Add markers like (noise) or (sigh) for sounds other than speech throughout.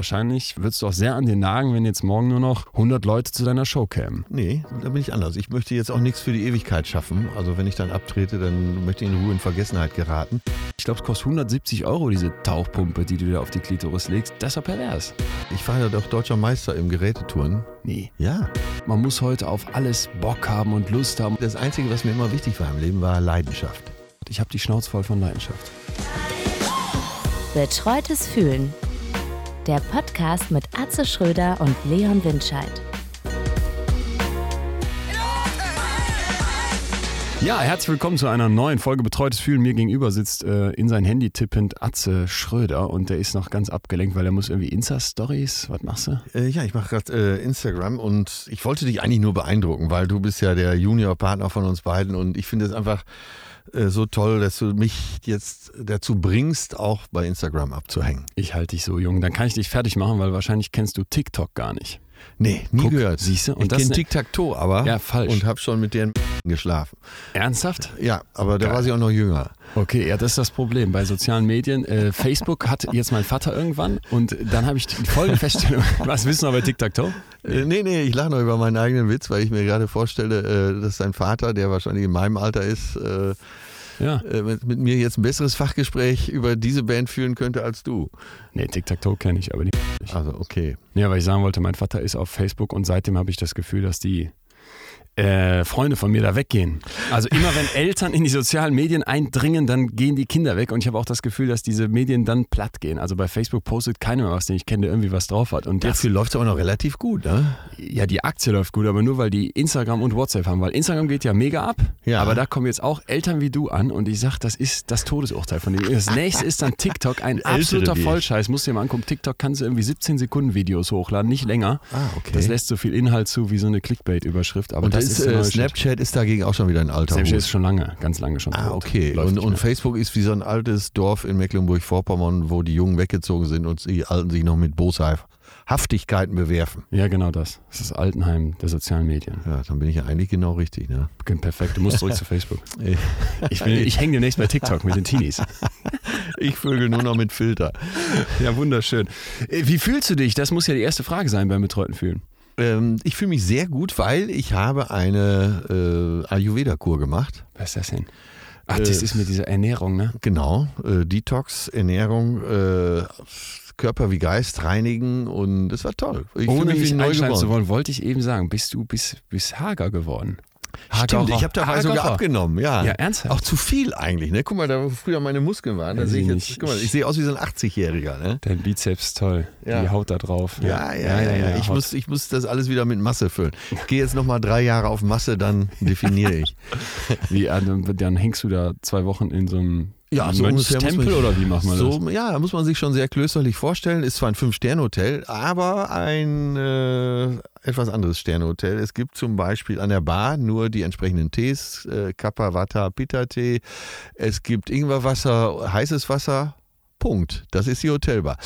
Wahrscheinlich würdest du auch sehr an dir nagen, wenn jetzt morgen nur noch 100 Leute zu deiner Show kämen. Nee, da bin ich anders. Ich möchte jetzt auch nichts für die Ewigkeit schaffen. Also wenn ich dann abtrete, dann möchte ich in Ruhe in Vergessenheit geraten. Ich glaube, es kostet 170 Euro, diese Tauchpumpe, die du dir auf die Klitoris legst. Das ist doch pervers. Ich war ja doch deutscher Meister im Gerätetouren. Nee. Ja. Man muss heute auf alles Bock haben und Lust haben. Das Einzige, was mir immer wichtig war im Leben, war Leidenschaft. Ich habe die Schnauze voll von Leidenschaft. Betreutes Fühlen. Der Podcast mit Atze Schröder und Leon Windscheid. Ja, herzlich willkommen zu einer neuen Folge Betreutes Fühlen. Mir gegenüber sitzt äh, in sein Handy tippend Atze Schröder und der ist noch ganz abgelenkt, weil er muss irgendwie Insta-Stories. Was machst du? Äh, ja, ich mache gerade äh, Instagram und ich wollte dich eigentlich nur beeindrucken, weil du bist ja der Junior-Partner von uns beiden und ich finde es einfach so toll, dass du mich jetzt dazu bringst, auch bei Instagram abzuhängen. Ich halte dich so jung. Dann kann ich dich fertig machen, weil wahrscheinlich kennst du TikTok gar nicht. Nee, nie Guck, gehört. siehst du? Und ich das kenne ne- Tic-Tac-Toe, aber Ja, falsch. und habe schon mit deren geschlafen. Ernsthaft? Ja, aber da Geil. war sie auch noch jünger. Okay, ja, das ist das Problem bei sozialen Medien. Äh, Facebook hat jetzt mein Vater irgendwann und dann habe ich die folgende Feststellung. (laughs) Was wissen wir bei TikTok? Äh, nee, nee, ich lache noch über meinen eigenen Witz, weil ich mir gerade vorstelle, äh, dass dein Vater, der wahrscheinlich in meinem Alter ist, äh, Ja. mit, mit mir jetzt ein besseres Fachgespräch über diese Band führen könnte als du. Nee, TikTok kenne ich, aber die. Also, okay. Ja, weil ich sagen wollte, mein Vater ist auf Facebook und seitdem habe ich das Gefühl, dass die äh, Freunde von mir da weggehen. Also immer wenn (laughs) Eltern in die sozialen Medien eindringen, dann gehen die Kinder weg und ich habe auch das Gefühl, dass diese Medien dann platt gehen. Also bei Facebook postet keiner mehr was, den ich kenne, der irgendwie was drauf hat. Und Dafür läuft es aber noch relativ gut, ne? ja, die Aktie läuft gut, aber nur weil die Instagram und WhatsApp haben, weil Instagram geht ja mega ab, Ja. aber da kommen jetzt auch Eltern wie du an und ich sag, das ist das Todesurteil von denen. Das nächste ist dann TikTok, ein (laughs) absoluter. Vollscheiß. Musst du dir mal angucken, TikTok kannst du irgendwie 17 Sekunden Videos hochladen, nicht länger. Ah, okay. Das lässt so viel Inhalt zu wie so eine Clickbait-Überschrift, aber Und das das ist äh. Snapchat ist dagegen auch schon wieder ein alter Snapchat Hut. ist schon lange, ganz lange schon Ah, okay. Und, und. Facebook ist wie so ein altes Dorf in Mecklenburg-Vorpommern, wo die Jungen weggezogen sind und die Alten sich noch mit Boshaftigkeiten bewerfen. Ja, genau das. Das ist das Altenheim der sozialen Medien. Ja, dann bin ich ja eigentlich genau richtig, ne? Perfekt, du musst zurück (laughs) zu Facebook. Ich, will- ich hänge demnächst bei TikTok mit den Teenies. (laughs) Ich vögel nur noch mit Filter. Ja, wunderschön. Äh, Wie fühlst du dich? Das muss ja die erste Frage sein beim betreuten Fühlen. Ähm, ich fühle mich sehr gut, weil ich habe eine äh, Ayurveda-Kur gemacht. Was ist das denn? Ach, das Äh, ist mit dieser Ernährung, ne? Genau, äh, Detox, Ernährung, äh, Körper wie Geist reinigen und es war toll. Ich Ohne mich mich neu einschalten zu wollen, wollte ich eben sagen, bist du bist, bist hager geworden. Stimmt, ich habe dabei Hagerer. sogar abgenommen, ja. Ja, ernsthaft? Auch zu viel eigentlich, ne? Guck mal, da wo früher meine Muskeln waren, da sehe ich jetzt, guck mal, ich sehe aus wie so ein 80-Jähriger, ne? Dein Bizeps toll. Ja. Die Haut da drauf. Ja, ja, ja, ja. Ich, Haut. muss, ich muss das alles wieder mit Masse füllen. Ich gehe jetzt nochmal drei Jahre auf Masse, dann definiere ich. (laughs) Wie, äh, dann, dann hängst du da zwei Wochen in so einem Ja, so ungefähr Mönchstempel man- oder wie macht man das? So, ja, da muss man sich schon sehr klösterlich vorstellen. Ist zwar ein Fünf-Sterne-Hotel, aber ein äh, etwas anderes Sterne-Hotel. Es gibt zum Beispiel an der Bar nur die entsprechenden Tees, äh, Kappa, Vata, Pitta-Tee. Es gibt Ingwerwasser, heißes Wasser. Punkt. Das ist die Hotelbar.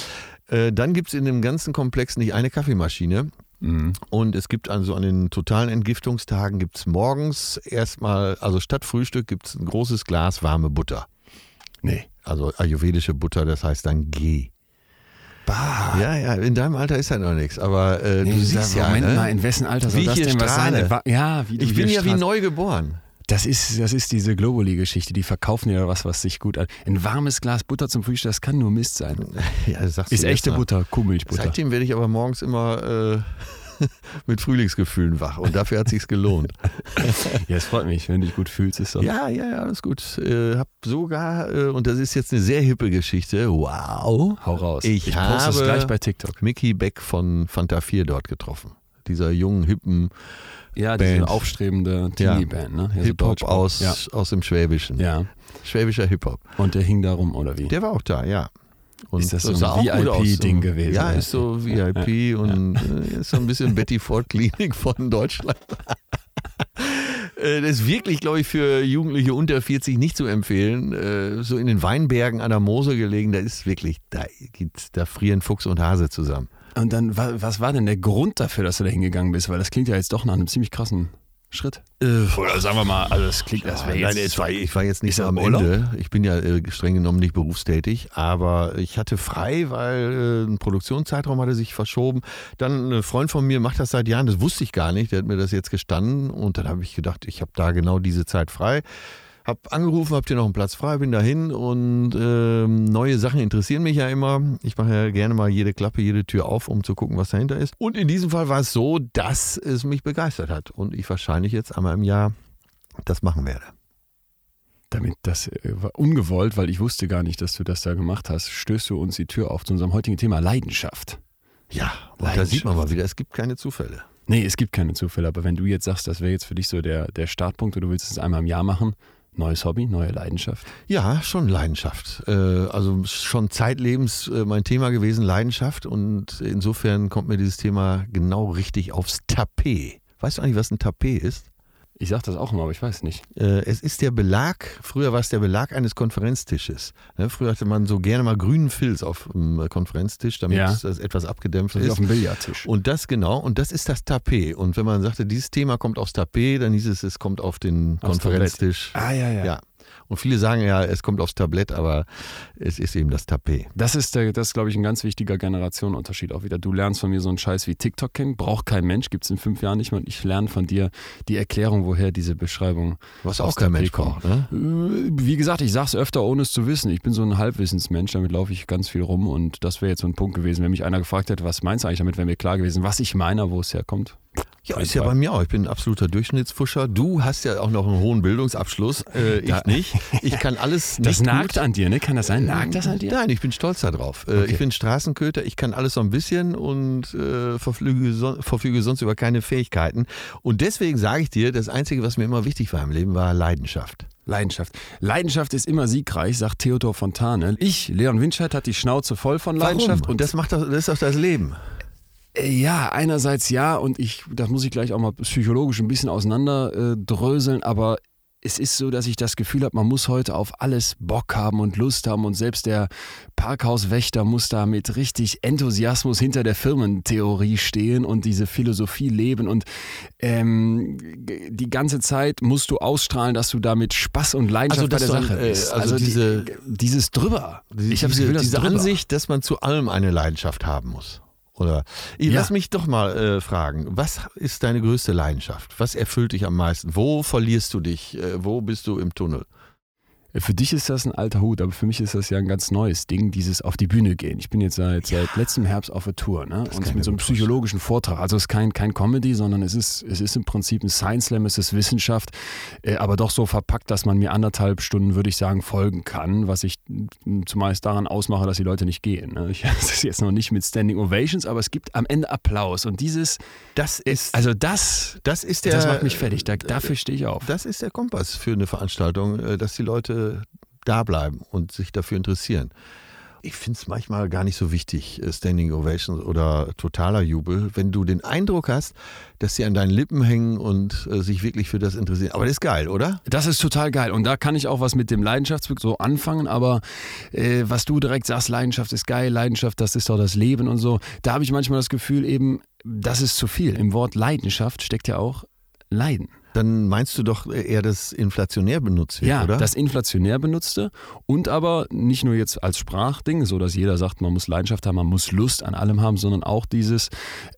Äh, dann gibt es in dem ganzen Komplex nicht eine Kaffeemaschine. Mhm. Und es gibt also an den totalen Entgiftungstagen gibt es morgens erstmal, also statt Frühstück gibt es ein großes Glas warme Butter. Nee. Also ayurvedische Butter, das heißt dann Ghee. Bah. Ja, ja, in deinem Alter ist ja noch nichts, aber äh, Nee, du siehst ja, Moment ne? mal, in wessen Alter soll Wie ich das denn was sein? Ja, wie du ich bin ja wie neu geboren. Das ist, das ist diese Globally-Geschichte. Die verkaufen ja was, was sich gut an. Ein warmes Glas Butter zum Frühstück, das kann nur Mist sein. (laughs) Ja, sagst Ist echte. Butter, Kuhmilchbutter. Seitdem werde ich aber morgens immer äh, (laughs) mit Frühlingsgefühlen wach und dafür hat sich's gelohnt. (laughs) Ja, es freut mich, wenn du dich gut fühlst. Ist doch ja, ja, ja, alles gut. Äh, hab sogar, äh, und das ist jetzt eine sehr hippe Geschichte, wow, Hau raus. Ich poste es habe- gleich bei TikTok. Mickey Beck von Fanta 4 dort getroffen. Dieser jungen, hippen Ja, diese Band. aufstrebende. Teenie-Band, ne? Ja, so Hip-Hop aus, Ja. aus dem Schwäbischen. ja. Schwäbischer Hip-Hop. Und der hing da rum, oder wie? Der war auch da, ja. Und Ist das so ein. VIP-Ding gewesen, Ja, ist so VIP und äh, ist so ein bisschen Betty Ford Klinik von Deutschland. (laughs) Äh, Das ist wirklich, glaube ich, für Jugendliche unter 40 nicht zu empfehlen. Äh, So in den Weinbergen an der Mosel gelegen, da ist wirklich, da, da frieren Fuchs und Hase zusammen. Und dann, wa- was war denn der Grund dafür, dass du da hingegangen bist? Weil das klingt ja jetzt doch nach einem ziemlich krassen Schritt? Äh, Oder sagen wir mal, also das klingt, das wäre Nein, jetzt. es war, ich war jetzt nicht so am Urlaub? Ende. Ich bin ja äh, streng genommen nicht berufstätig, aber ich hatte frei, weil äh, ein Produktionszeitraum hatte sich verschoben. Dann ein Freund von mir macht das seit Jahren, das wusste ich gar nicht, der hat mir das jetzt gestanden und dann habe ich gedacht, ich habe da genau diese Zeit frei. Hab angerufen, habt ihr noch einen Platz frei, bin dahin und ähm, neue Sachen interessieren mich ja immer. Ich mache ja gerne mal jede Klappe, jede Tür auf, um zu gucken, was dahinter ist. Und in diesem Fall war es so, dass es mich begeistert hat und ich wahrscheinlich jetzt einmal im Jahr das machen werde. Damit das äh, war ungewollt, weil ich wusste gar nicht, dass du das da gemacht hast, stößt du uns die Tür auf zu unserem heutigen Thema Leidenschaft. Ja, und da sieht man mal wieder, es gibt keine Zufälle. Nee, es gibt keine Zufälle, aber wenn du jetzt sagst, das wäre jetzt für dich so der, der Startpunkt und du willst es einmal im Jahr machen, neues Hobby, neue Leidenschaft. Ja, schon Leidenschaft. Äh, also schon zeitlebens äh, mein Thema gewesen, Leidenschaft. Und insofern kommt mir dieses Thema genau richtig aufs Tapet. Weißt du eigentlich, was ein Tapet ist? Ich sag das auch immer, aber ich weiß nicht. Äh, es ist der Belag, früher war es der Belag eines Konferenztisches. Ne, früher hatte man so gerne mal grünen Filz auf dem Konferenztisch, damit Ja. das etwas abgedämpft Das ist auf dem Billardtisch. Und das genau, und das ist das Tapet. Und wenn man sagte, dieses Thema kommt aufs Tapet, dann hieß es, es kommt auf den Konferenztisch. ah, ja, ja. Ja. Und viele sagen ja, es kommt aufs Tablett, aber es ist eben das Tapet. Das ist, der, das ist, glaube ich, ein ganz wichtiger Generationenunterschied auch wieder. Du lernst von mir so einen Scheiß wie TikTok kennen, braucht kein Mensch, gibt es in fünf Jahren nicht mehr. Und ich lerne von dir die Erklärung, woher diese Beschreibung Was auch kein Mensch braucht. Ne? Äh, Wie gesagt, ich sag's öfter, ohne es zu wissen. Ich bin so ein Halbwissensmensch, damit laufe ich ganz viel rum und das wäre jetzt so ein Punkt gewesen, wenn mich einer gefragt hätte, was meinst du eigentlich damit, wäre mir klar gewesen, was ich meine, wo es herkommt. Ja, ist ja bei mir auch. Ich bin ein absoluter Durchschnittsfuscher. Du hast ja auch noch einen hohen Bildungsabschluss. Äh, (laughs) ich nicht. Ich kann alles (laughs) nicht Das nagt gut. an dir, ne? Kann das sein? Nagt das an dir? Nein, ich bin stolz darauf. Äh, Okay. Ich bin Straßenköter, ich kann alles so ein bisschen und äh, verfüge, son verfüge sonst über keine Fähigkeiten. Und deswegen sage ich dir, das Einzige, was mir immer wichtig war im Leben, war Leidenschaft. Leidenschaft. Leidenschaft ist immer siegreich, sagt Theodor Fontane. Ich, Leon Winscheid, hat die Schnauze voll von Leidenschaft. Warum? Und das macht doch, das ist doch das Leben. Äh, Ja, einerseits ja und ich, das muss ich gleich auch mal psychologisch ein bisschen auseinander äh, dröseln, aber es ist so, dass ich das Gefühl habe, man muss heute auf alles Bock haben und Lust haben und selbst der Parkhauswächter muss da mit richtig Enthusiasmus hinter der Firmentheorie stehen und diese Philosophie leben und ähm, die ganze Zeit musst du ausstrahlen, dass du damit Spaß und Leidenschaft Also, bei der Sache äh, bist. also die- diese- dieses drüber. ich habe diese, Gefühl, diese drüber. Ansicht, dass man zu allem eine Leidenschaft haben muss. Oder ich, Ja. lass mich doch mal äh, fragen, was ist deine größte Leidenschaft? Was erfüllt dich am meisten? Wo verlierst du dich? Äh, wo bist du im Tunnel? Für dich ist das ein alter Hut, aber für mich ist das ja ein ganz neues Ding, dieses auf die Bühne gehen. Ich bin jetzt seit, seit letztem Herbst auf der Tour ne? kann und mit so einem psychologischen Vortrag. Also es ist kein, kein Comedy, sondern es ist, es ist im Prinzip ein Science Slam, es ist Wissenschaft, äh, aber doch so verpackt, dass man mir anderthalb Stunden, würde ich sagen, folgen kann, was ich zumeist daran ausmache, dass die Leute nicht gehen. Ne? Ich, (laughs) das ist jetzt noch nicht mit Standing Ovations, aber es gibt am Ende Applaus und dieses, Das ist, also das, das ist der, das macht mich fertig, da, dafür stehe ich auf. Das ist der Kompass für eine Veranstaltung, äh, dass die Leute da bleiben und sich dafür interessieren. Ich finde es manchmal gar nicht so wichtig, äh, Standing Ovations oder totaler Jubel, wenn du den Eindruck hast, dass sie an deinen Lippen hängen und äh, sich wirklich für das interessieren. Aber das ist geil, oder? Das ist total geil. Und da kann ich auch was mit dem Leidenschaftsweg so anfangen. Aber äh, was du direkt sagst, Leidenschaft ist geil, Leidenschaft, das ist doch das Leben und so. Da habe ich manchmal das Gefühl eben, das ist zu viel. Im Wort Leidenschaft steckt ja auch Leiden. Dann meinst du doch eher das inflationär benutzt wird, Ja, oder? das inflationär benutzte und aber nicht nur jetzt als Sprachding, so dass jeder sagt, man muss Leidenschaft haben, man muss Lust an allem haben, sondern auch dieses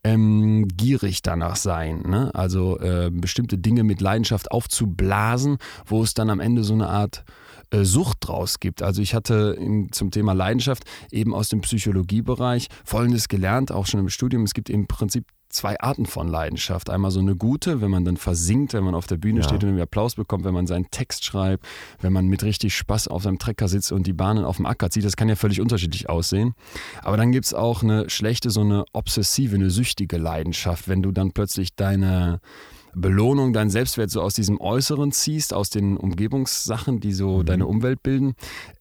ähm, gierig danach sein. Ne? Also äh, bestimmte Dinge mit Leidenschaft aufzublasen, wo es dann am Ende so eine Art äh, Sucht draus gibt. Also ich hatte im, zum Thema Leidenschaft eben aus dem Psychologiebereich Folgendes gelernt, auch schon im Studium. Es gibt im Prinzip zwei Arten von Leidenschaft. Einmal so eine gute, wenn man dann versinkt, wenn man auf der Bühne Ja. steht und irgendwie Applaus bekommt, wenn man seinen Text schreibt, wenn man mit richtig Spaß auf seinem Trecker sitzt und die Bahnen auf dem Acker zieht. Das kann ja völlig unterschiedlich aussehen. Aber dann gibt es auch eine schlechte, so eine obsessive, eine süchtige Leidenschaft, wenn du dann plötzlich deine Belohnung, deinen Selbstwert so aus diesem Äußeren ziehst, aus den Umgebungssachen, die so deine Umwelt bilden.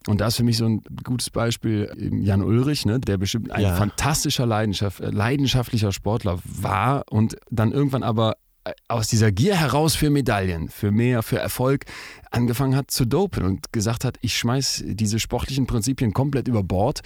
Und da ist für mich so ein gutes Beispiel ähm, Jan Ulrich, ne, der bestimmt ein Ja. fantastischer Leidenschaft, äh, leidenschaftlicher Sportler war und dann irgendwann aber äh, aus dieser Gier heraus für Medaillen, für mehr, für Erfolg angefangen hat zu dopen und gesagt hat, ich schmeiß diese sportlichen Prinzipien komplett über Bord.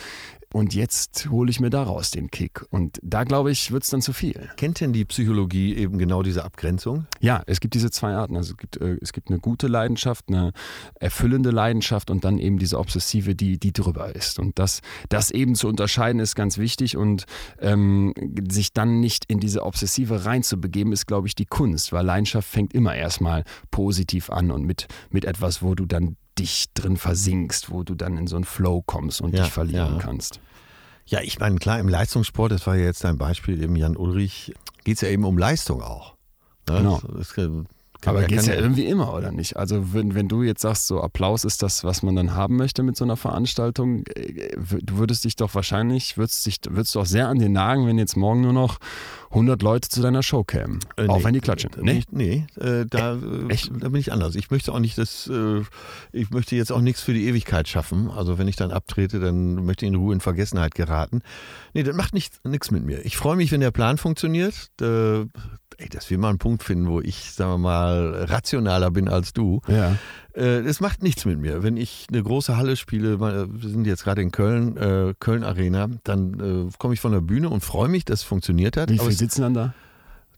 Und jetzt hole ich mir daraus den Kick. Und da glaube ich, wird es dann zu viel. Kennt denn die Psychologie eben genau diese Abgrenzung? Ja, es gibt diese zwei Arten. Also es gibt, äh, es gibt eine gute Leidenschaft, eine erfüllende Leidenschaft und dann eben diese obsessive, die, die drüber ist. Und das, das eben zu unterscheiden ist ganz wichtig und ähm, sich dann nicht in diese Obsessive reinzubegeben, ist, glaube ich, die Kunst, weil Leidenschaft fängt immer erstmal positiv an und mit, mit etwas, wo du dann dich drin versinkst, wo du dann in so einen Flow kommst und Ja, dich verlieren ja. kannst. Ja, ich meine, klar, im Leistungssport, das war ja jetzt ein Beispiel, eben Jan Ulrich, geht es ja eben um Leistung auch. Ne? Genau. Das kann, Aber er geht ja irgendwie immer, oder nicht? Also wenn, wenn du jetzt sagst, so Applaus ist das, was man dann haben möchte mit so einer Veranstaltung, äh, du würdest dich doch wahrscheinlich, würdest, dich, würdest du auch sehr an dir nagen, wenn jetzt morgen nur noch 100 Leute zu deiner Show kämen. Äh, auch nee, wenn die klatschen. äh, Nee? Nicht, nee, äh, da, äh, echt? da bin ich anders. Ich möchte auch nicht das, äh, ich möchte jetzt auch nichts für die Ewigkeit schaffen. Also wenn ich dann abtrete, dann möchte ich in Ruhe in Vergessenheit geraten. Nee, das macht nichts nichts mit mir. Ich freue mich, wenn der Plan funktioniert. Äh, ey, dass wir mal einen Punkt finden, wo ich, sagen wir mal, rationaler bin als du. Ja. Äh, macht nichts mit mir. Wenn ich eine große Halle spiele, mal- wir sind jetzt gerade in Köln, äh, Köln Arena, dann äh, komme ich von der Bühne und freue mich, dass es funktioniert hat. Wie Aber viel es- sitzen dann da?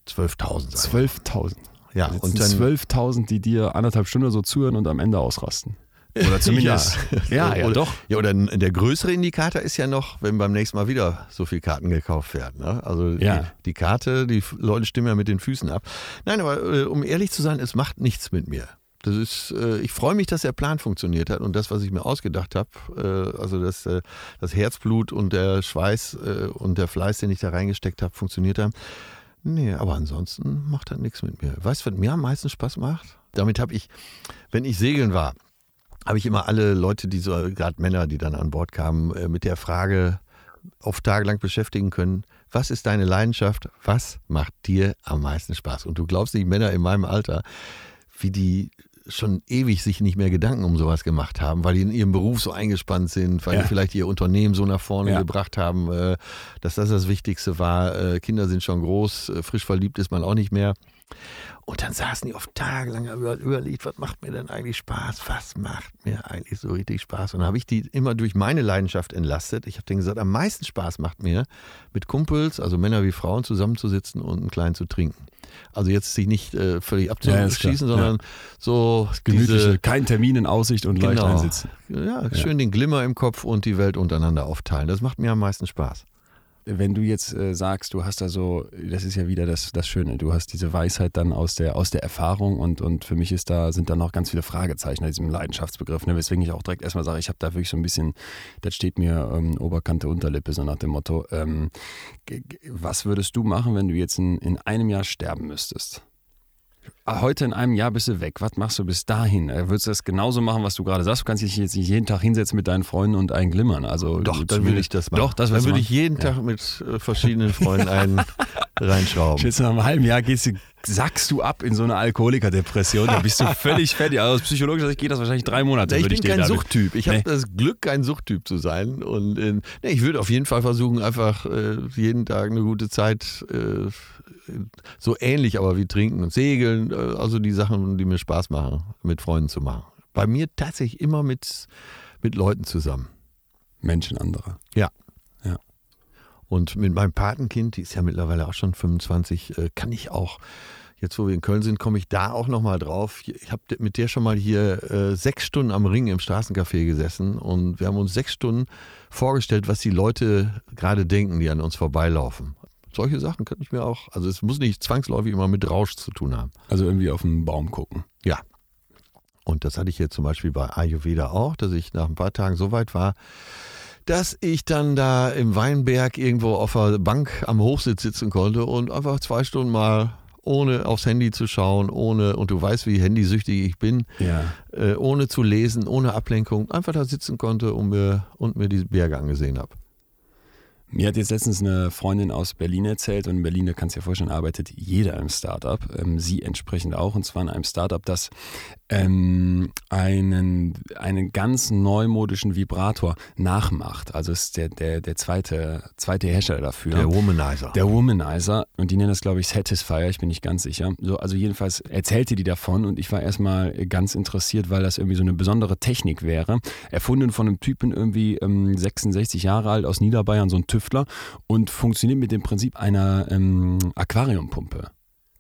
12.000. sagen wir. 12.000. Ja, Da und dann 12.000, die dir anderthalb Stunden so zuhören und am Ende ausrasten. Oder (laughs) zumindest. (laughs) ja, ja, oder, doch. Ja, oder der größere Indikator ist ja noch, wenn beim nächsten Mal wieder so viele Karten gekauft werden. Ne? Also Ja. die, die Karte, die Leute stimmen ja mit den Füßen ab. Nein, aber äh, um ehrlich zu sein, es macht nichts mit mir. Das ist, äh, ich freue mich, dass der Plan funktioniert hat und das, was ich mir ausgedacht habe, äh, also das, äh, das Herzblut und der Schweiß äh, und der Fleiß, den ich da reingesteckt habe, funktioniert haben. Nee, aber ansonsten macht das nichts mit mir. Weißt du, was mir am meisten Spaß macht? Damit habe ich, wenn ich segeln war, habe ich immer alle Leute, die so, gerade Männer, die dann an Bord kamen, äh, mit der Frage oft tagelang beschäftigen können, was ist deine Leidenschaft? Was macht dir am meisten Spaß? Und du glaubst nicht, Männer in meinem Alter, wie die schon ewig sich nicht mehr Gedanken um sowas gemacht haben, weil die in ihrem Beruf so eingespannt sind, weil Ja. die vielleicht ihr Unternehmen so nach vorne Ja. gebracht haben, äh, dass das das Wichtigste war. Äh, Kinder sind schon groß, frisch verliebt ist man auch nicht mehr. Und dann saßen die oft tagelang überlegt, was macht mir denn eigentlich Spaß? Was macht mir eigentlich so richtig Spaß? Und dann habe ich die immer durch meine Leidenschaft entlastet. Ich habe denen gesagt, am meisten Spaß macht mir, mit Kumpels, also Männer wie Frauen, zusammenzusitzen und einen kleinen zu trinken. Also jetzt sich nicht äh, völlig Ja, abzuschießen, sondern so Gemütliche, kein Termin in Aussicht und leicht Genau. einsitzen. ja, schön den Glimmer im Kopf und die Welt untereinander aufteilen. Das macht mir am meisten Spaß. Wenn du jetzt äh, sagst, du hast da so, das ist ja wieder das, das Schöne, du hast diese Weisheit dann aus der, aus der Erfahrung und, und für mich ist da, sind da noch ganz viele Fragezeichen an diesem Leidenschaftsbegriff, ne? weswegen ich auch direkt erstmal sage, ich habe da wirklich so ein bisschen, das steht mir ähm, Oberkante, Unterlippe, so nach dem Motto, ähm, was würdest du machen, wenn du jetzt in, in einem Jahr sterben müsstest? Ah, Heute in einem Jahr bist du weg. Was machst du bis dahin? Äh, Würdest du das genauso machen, was du gerade sagst? Du kannst dich jetzt nicht jeden Tag hinsetzen mit deinen Freunden und einen glimmern. Also Doch, dann würde ich das machen. Doch, das dann würde ich jeden Ja. Tag mit äh, verschiedenen Freunden einen (laughs) reinschrauben. Jetzt nach einem halben Jahr gehst du, sackst du ab in so eine Alkoholikerdepression, da bist du (laughs) völlig fertig. Also aus psychologischer Sicht geht das wahrscheinlich drei Monate. ich würde bin dir kein damit- Suchttyp. Ich habe Nee. das Glück, kein Suchttyp zu sein. Und äh, nee, ich würde auf jeden Fall versuchen, einfach äh, jeden Tag eine gute Zeit, äh, so ähnlich aber wie trinken und segeln, äh, also die Sachen, die mir Spaß machen, mit Freunden zu machen. Bei mir tatsächlich immer mit, mit Leuten zusammen. Menschen anderer. Und mit meinem Patenkind, die ist ja mittlerweile auch schon 25, äh, kann ich auch, jetzt wo wir in Köln sind, komme ich da auch nochmal drauf. Ich habe mit der schon mal hier äh, sechs Stunden am Ring im Straßencafé gesessen und wir haben uns sechs Stunden vorgestellt, was die Leute gerade denken, die an uns vorbeilaufen. Solche Sachen könnte ich mir auch, also es muss nicht zwangsläufig immer mit Rausch zu tun haben. Also irgendwie auf den Baum gucken. Ja. Und das hatte ich jetzt zum Beispiel bei Ayurveda auch, dass ich nach ein paar Tagen so weit war, dass ich dann da im Weinberg irgendwo auf der Bank am Hochsitz sitzen konnte und einfach zwei Stunden mal ohne aufs Handy zu schauen, ohne, und du weißt, wie handysüchtig ich bin, Ja. äh, ohne zu lesen, ohne Ablenkung, einfach da sitzen konnte und mir, und mir die Berge angesehen habe. Mir hat jetzt letztens eine Freundin aus Berlin erzählt und in Berlin, da kannst du dir vorstellen, arbeitet jeder im Startup. Ähm, sie entsprechend auch und zwar in einem Startup, das ähm, einen, einen ganz neumodischen Vibrator nachmacht. Also ist der, der, der zweite, zweite Hersteller dafür. Der Womanizer. Der Womanizer. Und die nennen das, glaube ich, Satisfier, ich bin nicht ganz sicher. So, also jedenfalls erzählte die davon und ich war erstmal ganz interessiert, weil das irgendwie so eine besondere Technik wäre. Erfunden von einem Typen irgendwie ähm, 66 Jahre alt aus Niederbayern, so ein Tüftler und funktioniert mit dem Prinzip einer ähm, Aquariumpumpe.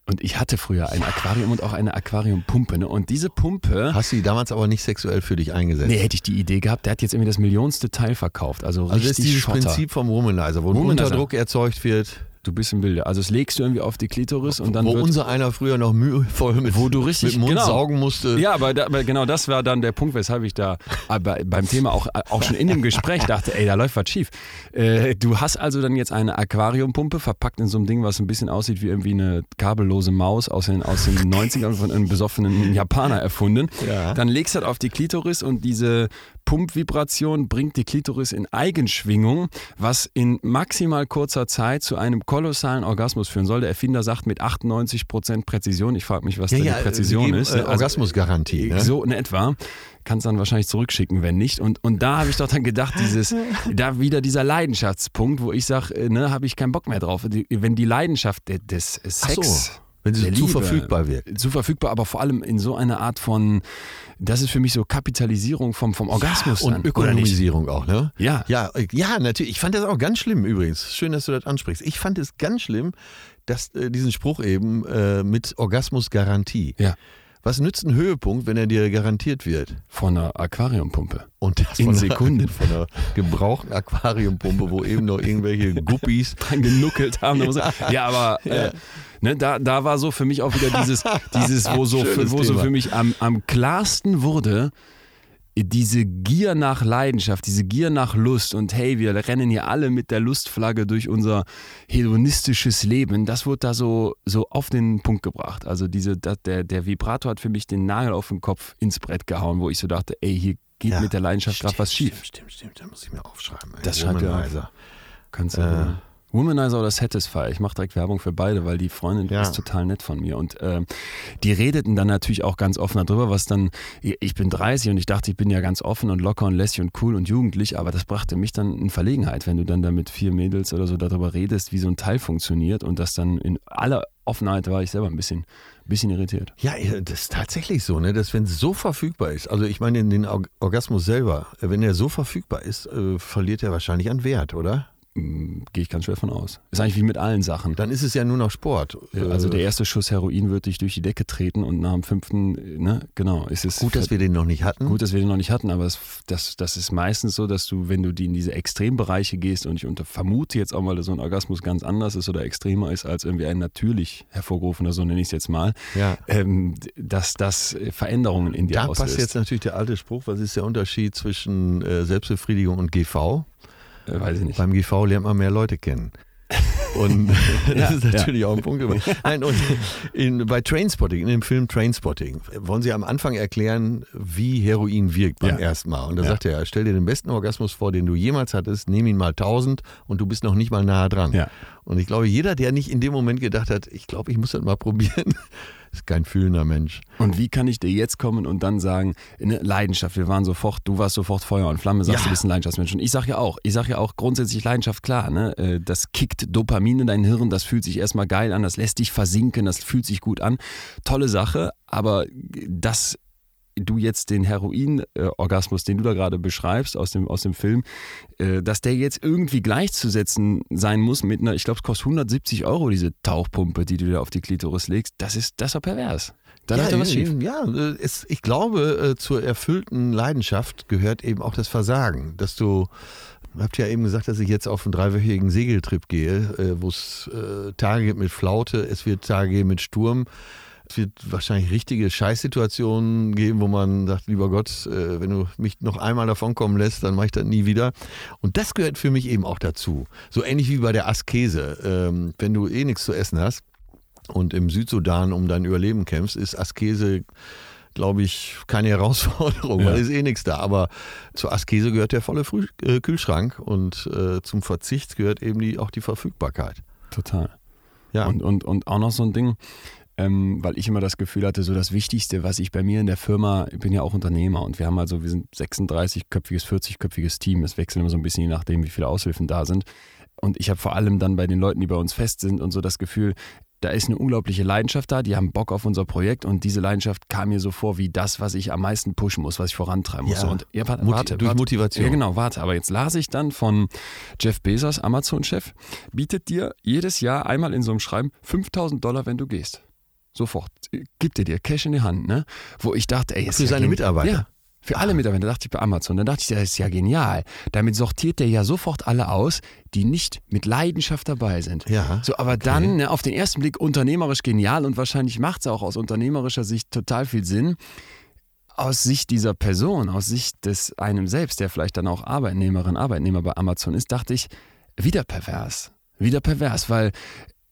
Und ich hatte früher ein Aquarium und auch eine Aquariumpumpe. Ne? Und diese Pumpe. Hast du die damals aber nicht sexuell für dich eingesetzt? Nee, hätte ich die Idee gehabt, der hat jetzt irgendwie das millionste Teil verkauft. Also, also das ist dieses Schotter. Prinzip vom Womanizer, wo Womanizer. Unterdruck erzeugt wird. Du bist im Bilde. Also es legst du irgendwie auf die Klitoris und dann wo wird unser einer früher noch mühevoll mit, Wo du richtig- mit Mund genau. saugen musste. Ja, aber, da, aber genau das war dann der Punkt, weshalb ich da aber beim Thema auch, auch schon in dem Gespräch dachte, ey, da läuft was schief. Äh, du hast also dann jetzt eine Aquariumpumpe verpackt in so einem Ding, was ein bisschen aussieht wie irgendwie eine kabellose Maus aus den, aus den 90ern von einem besoffenen Japaner erfunden. Ja. Dann legst du das auf die Klitoris und diese Pumpvibration bringt die Klitoris in Eigenschwingung, was in maximal kurzer Zeit zu einem kolossalen Orgasmus führen soll. Der Erfinder sagt mit 98% Präzision. Ich frage mich, was Ja, da ja, die Präzision geben, ist. äh, Also, Orgasmusgarantie. Ne? so in etwa. Kannst dann wahrscheinlich zurückschicken, wenn nicht. Und, und da habe ich doch dann gedacht, dieses, (laughs) da wieder dieser Leidenschaftspunkt, wo ich sage, ne, habe ich keinen Bock mehr drauf. Wenn die Leidenschaft de- des Sex. So, wenn sie der zu verfügbar wird. Zu verfügbar, aber vor allem in so einer Art von, das ist für mich so Kapitalisierung vom, vom Orgasmus. Und dann? Ökonomisierung auch, ne? Ja. Ja, ja, natürlich. Ich fand das auch ganz schlimm übrigens. Schön, dass du das ansprichst. Ich fand es ganz schlimm, dass äh, diesen Spruch eben äh, mit Orgasmusgarantie. Ja. Was nützt ein Höhepunkt, wenn er dir garantiert wird? Von einer Aquariumpumpe. Und das In von Sekunden. (laughs) Einer, von einer gebrauchten Aquariumpumpe, wo eben noch irgendwelche (laughs) Guppies. dran genuckelt haben. Ja, aber äh, ne, da, da war so für mich auch wieder dieses, (laughs) dieses wo so, für, wo so für mich am, am klarsten wurde, diese Gier nach Leidenschaft, diese Gier nach Lust und hey, wir rennen hier alle mit der Lustflagge durch unser hedonistisches Leben, das wurde da so, so auf den Punkt gebracht. Also diese, der, der Vibrator hat für mich den Nagel auf den Kopf ins Brett gehauen, wo ich so dachte, ey, hier geht Ja. mit der Leidenschaft gerade was schief. Stimmt, stimmt, stimmt. Da muss ich mir aufschreiben. ey. Das schreibt. Womanizer. Kannst du. Äh. Womanizer oder Satisfy. Ich mache direkt Werbung für beide, weil die Freundin Ja. ist total nett von mir. Und ähm, die redeten dann natürlich auch ganz offen darüber, was dann, ich bin 30 und ich dachte, ich bin ja ganz offen und locker und lässig und cool und jugendlich, aber das brachte mich dann in Verlegenheit, wenn du dann da mit vier Mädels oder so darüber redest, wie so ein Teil funktioniert und das dann in aller Offenheit war ich selber ein bisschen, bisschen irritiert. Ja, das ist tatsächlich so, ne, dass wenn es so verfügbar ist, also ich meine in den Org- Orgasmus selber, äh, wenn er so verfügbar ist, äh, verliert er wahrscheinlich an Wert, oder? Gehe ich ganz schwer von aus. Ist eigentlich wie mit allen Sachen. Dann ist es ja nur noch Sport. Also Äh, der erste Schuss Heroin wird dich durch die Decke treten und nach dem fünften, ne, genau, ist es gut, dass wir den noch nicht hatten. Gut, dass wir den noch nicht hatten, aber es, das, das ist meistens so, dass du, wenn du die in diese Extrembereiche gehst und ich unter, vermute jetzt auch mal, dass so ein Orgasmus ganz anders ist oder extremer ist als irgendwie ein natürlich hervorgerufener, so nenne ich es jetzt mal, Ja. ähm, dass das Veränderungen in dir Da auslöst. passt jetzt natürlich der alte Spruch, was ist der Unterschied zwischen äh, Selbstbefriedigung und GV? Äh, weiß ich nicht. Beim GV lernt man mehr Leute kennen. (laughs) Und (laughs) das Ja, ist natürlich auch ein Punkt. Nein, und in, bei Trainspotting, in dem Film Trainspotting, wollen sie am Anfang erklären, wie Heroin wirkt beim Ja. ersten Mal. Und da Ja. sagt er, stell dir den besten Orgasmus vor, den du jemals hattest, nimm ihn mal 1000 und du bist noch nicht mal nahe dran. Ja. Und ich glaube, jeder, der nicht in dem Moment gedacht hat, ich glaube, ich muss das mal probieren, ist kein fühlender Mensch. Und wie kann ich dir jetzt kommen und dann sagen, ne, Leidenschaft, wir waren sofort, du warst sofort Feuer und Flamme, sagst Ja. du bist ein Leidenschaftsmensch. Und ich sage ja auch, ich sage ja auch grundsätzlich Leidenschaft, klar, ne? äh, das kickt Dopamin in dein Hirn, das fühlt sich erstmal geil an, das lässt dich versinken, das fühlt sich gut an. Tolle Sache, aber dass du jetzt den Heroin-Orgasmus, den du da gerade beschreibst aus dem, aus dem Film, äh, dass der jetzt irgendwie gleichzusetzen sein muss mit einer, ich glaube, es kostet 170 Euro, diese Tauchpumpe, die du da auf die Klitoris legst, das ist, das ist doch pervers. Da ja, was schief. ja äh, es, ich glaube, äh, zur erfüllten Leidenschaft gehört eben auch das Versagen. Dass du, habt ja eben gesagt, dass ich jetzt auf einen dreiwöchigen Segeltrip gehe, wo es Tage gibt mit Flaute, es wird Tage geben mit Sturm. Es wird wahrscheinlich richtige Scheißsituationen geben, wo man sagt, lieber Gott, äh, wenn du mich noch einmal davon kommen lässt, dann mache ich das nie wieder. Und das gehört für mich eben auch dazu. So ähnlich wie bei der Askese. Ähm, wenn du eh nichts zu essen hast, und im Südsudan um dein Überleben kämpfst, ist Askese, glaube ich, keine (laughs) Herausforderung, Ja. weil es ist eh nichts da. Aber zur Askese gehört der volle Früh äh, Kühlschrank und äh, zum Verzicht gehört eben die, auch die Verfügbarkeit. Total. Ja, Und, und, und auch noch so ein Ding, ähm, weil ich immer das Gefühl hatte, so das Wichtigste, was ich bei mir in der Firma, ich bin ja auch Unternehmer und wir haben also, wir sind 36-köpfiges, 40-köpfiges Team, das wechselt immer so ein bisschen je nachdem, wie viele Aushilfen da sind. Und ich habe vor allem dann bei den Leuten, die bei uns fest sind und so das Gefühl, da ist eine unglaubliche Leidenschaft da, die haben Bock auf unser Projekt und diese Leidenschaft kam mir so vor wie das, was ich am meisten pushen muss, was ich vorantreiben muss. Ja. Und ja, warte, Moti- warte, durch warte. Motivation. Ja, genau, warte. Aber jetzt las ich dann von Jeff Bezos, Amazon-Chef, bietet dir jedes Jahr einmal in so einem Schreiben 5000 Dollar, wenn du gehst. Sofort. Gibt er dir Cash in die Hand, ne? Wo ich dachte, ey, ist Für ja seine Mitarbeiter? Ja. Für alle Mitarbeiter, dachte ich bei Amazon. Dann dachte ich, das ist ja genial. Damit sortiert der ja sofort alle aus, die nicht mit Leidenschaft dabei sind. Ja, So, aber dann ne, auf den ersten Blick unternehmerisch genial und wahrscheinlich macht es auch aus unternehmerischer Sicht total viel Sinn. Aus Sicht dieser Person, aus Sicht des einem selbst, der vielleicht dann auch Arbeitnehmerin, Arbeitnehmer bei Amazon ist, dachte ich, wieder pervers. Wieder pervers, weil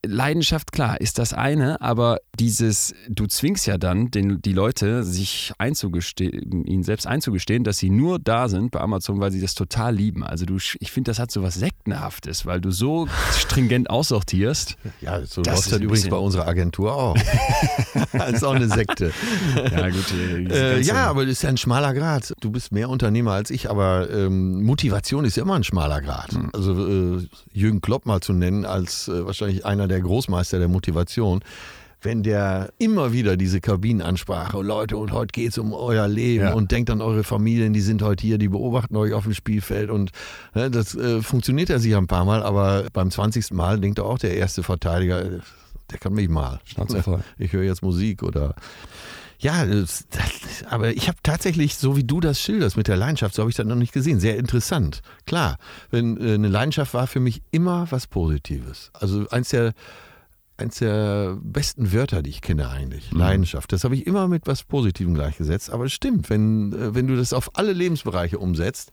Leidenschaft, klar, ist das eine, aber dieses, du zwingst ja dann den, die Leute, sich einzugestehen, ihnen selbst einzugestehen, dass sie nur da sind bei Amazon, weil sie das total lieben. Also du, ich finde, das hat so was Sektenhaftes, weil du so stringent aussortierst. (laughs) Ja, so Das läuft das ein übrigens bei unserer Agentur auch. (laughs) das ist auch eine Sekte. (laughs) Ja, gut. Äh, ganze- ja, aber das ist ja ein schmaler Grad. Du bist mehr Unternehmer als ich, aber ähm, Motivation ist ja immer ein schmaler Grad. Hm. Also äh, Jürgen Klopp mal zu nennen als äh, wahrscheinlich einer der Großmeister der Motivation. Wenn der immer wieder diese Kabinenansprache, "Oh, Leute, und heute geht es um euer Leben Ja. und denkt an eure Familien, die sind heute hier, die beobachten euch auf dem Spielfeld und ne, das äh, funktioniert ja sicher ein paar Mal, aber beim 20. Mal denkt auch der erste Verteidiger, äh, der kann mich mal. Schnauze voll. Ich höre jetzt Musik oder ja, das, aber ich habe tatsächlich, so wie du das schilderst mit der Leidenschaft, so habe ich das noch nicht gesehen. Sehr interessant. Klar, wenn äh, eine Leidenschaft war für mich immer was Positives. Also eins der eins der besten Wörter, die ich kenne eigentlich. Leidenschaft. Das habe ich immer mit was Positivem gleichgesetzt. Aber es stimmt, wenn, äh, wenn du das auf alle Lebensbereiche umsetzt,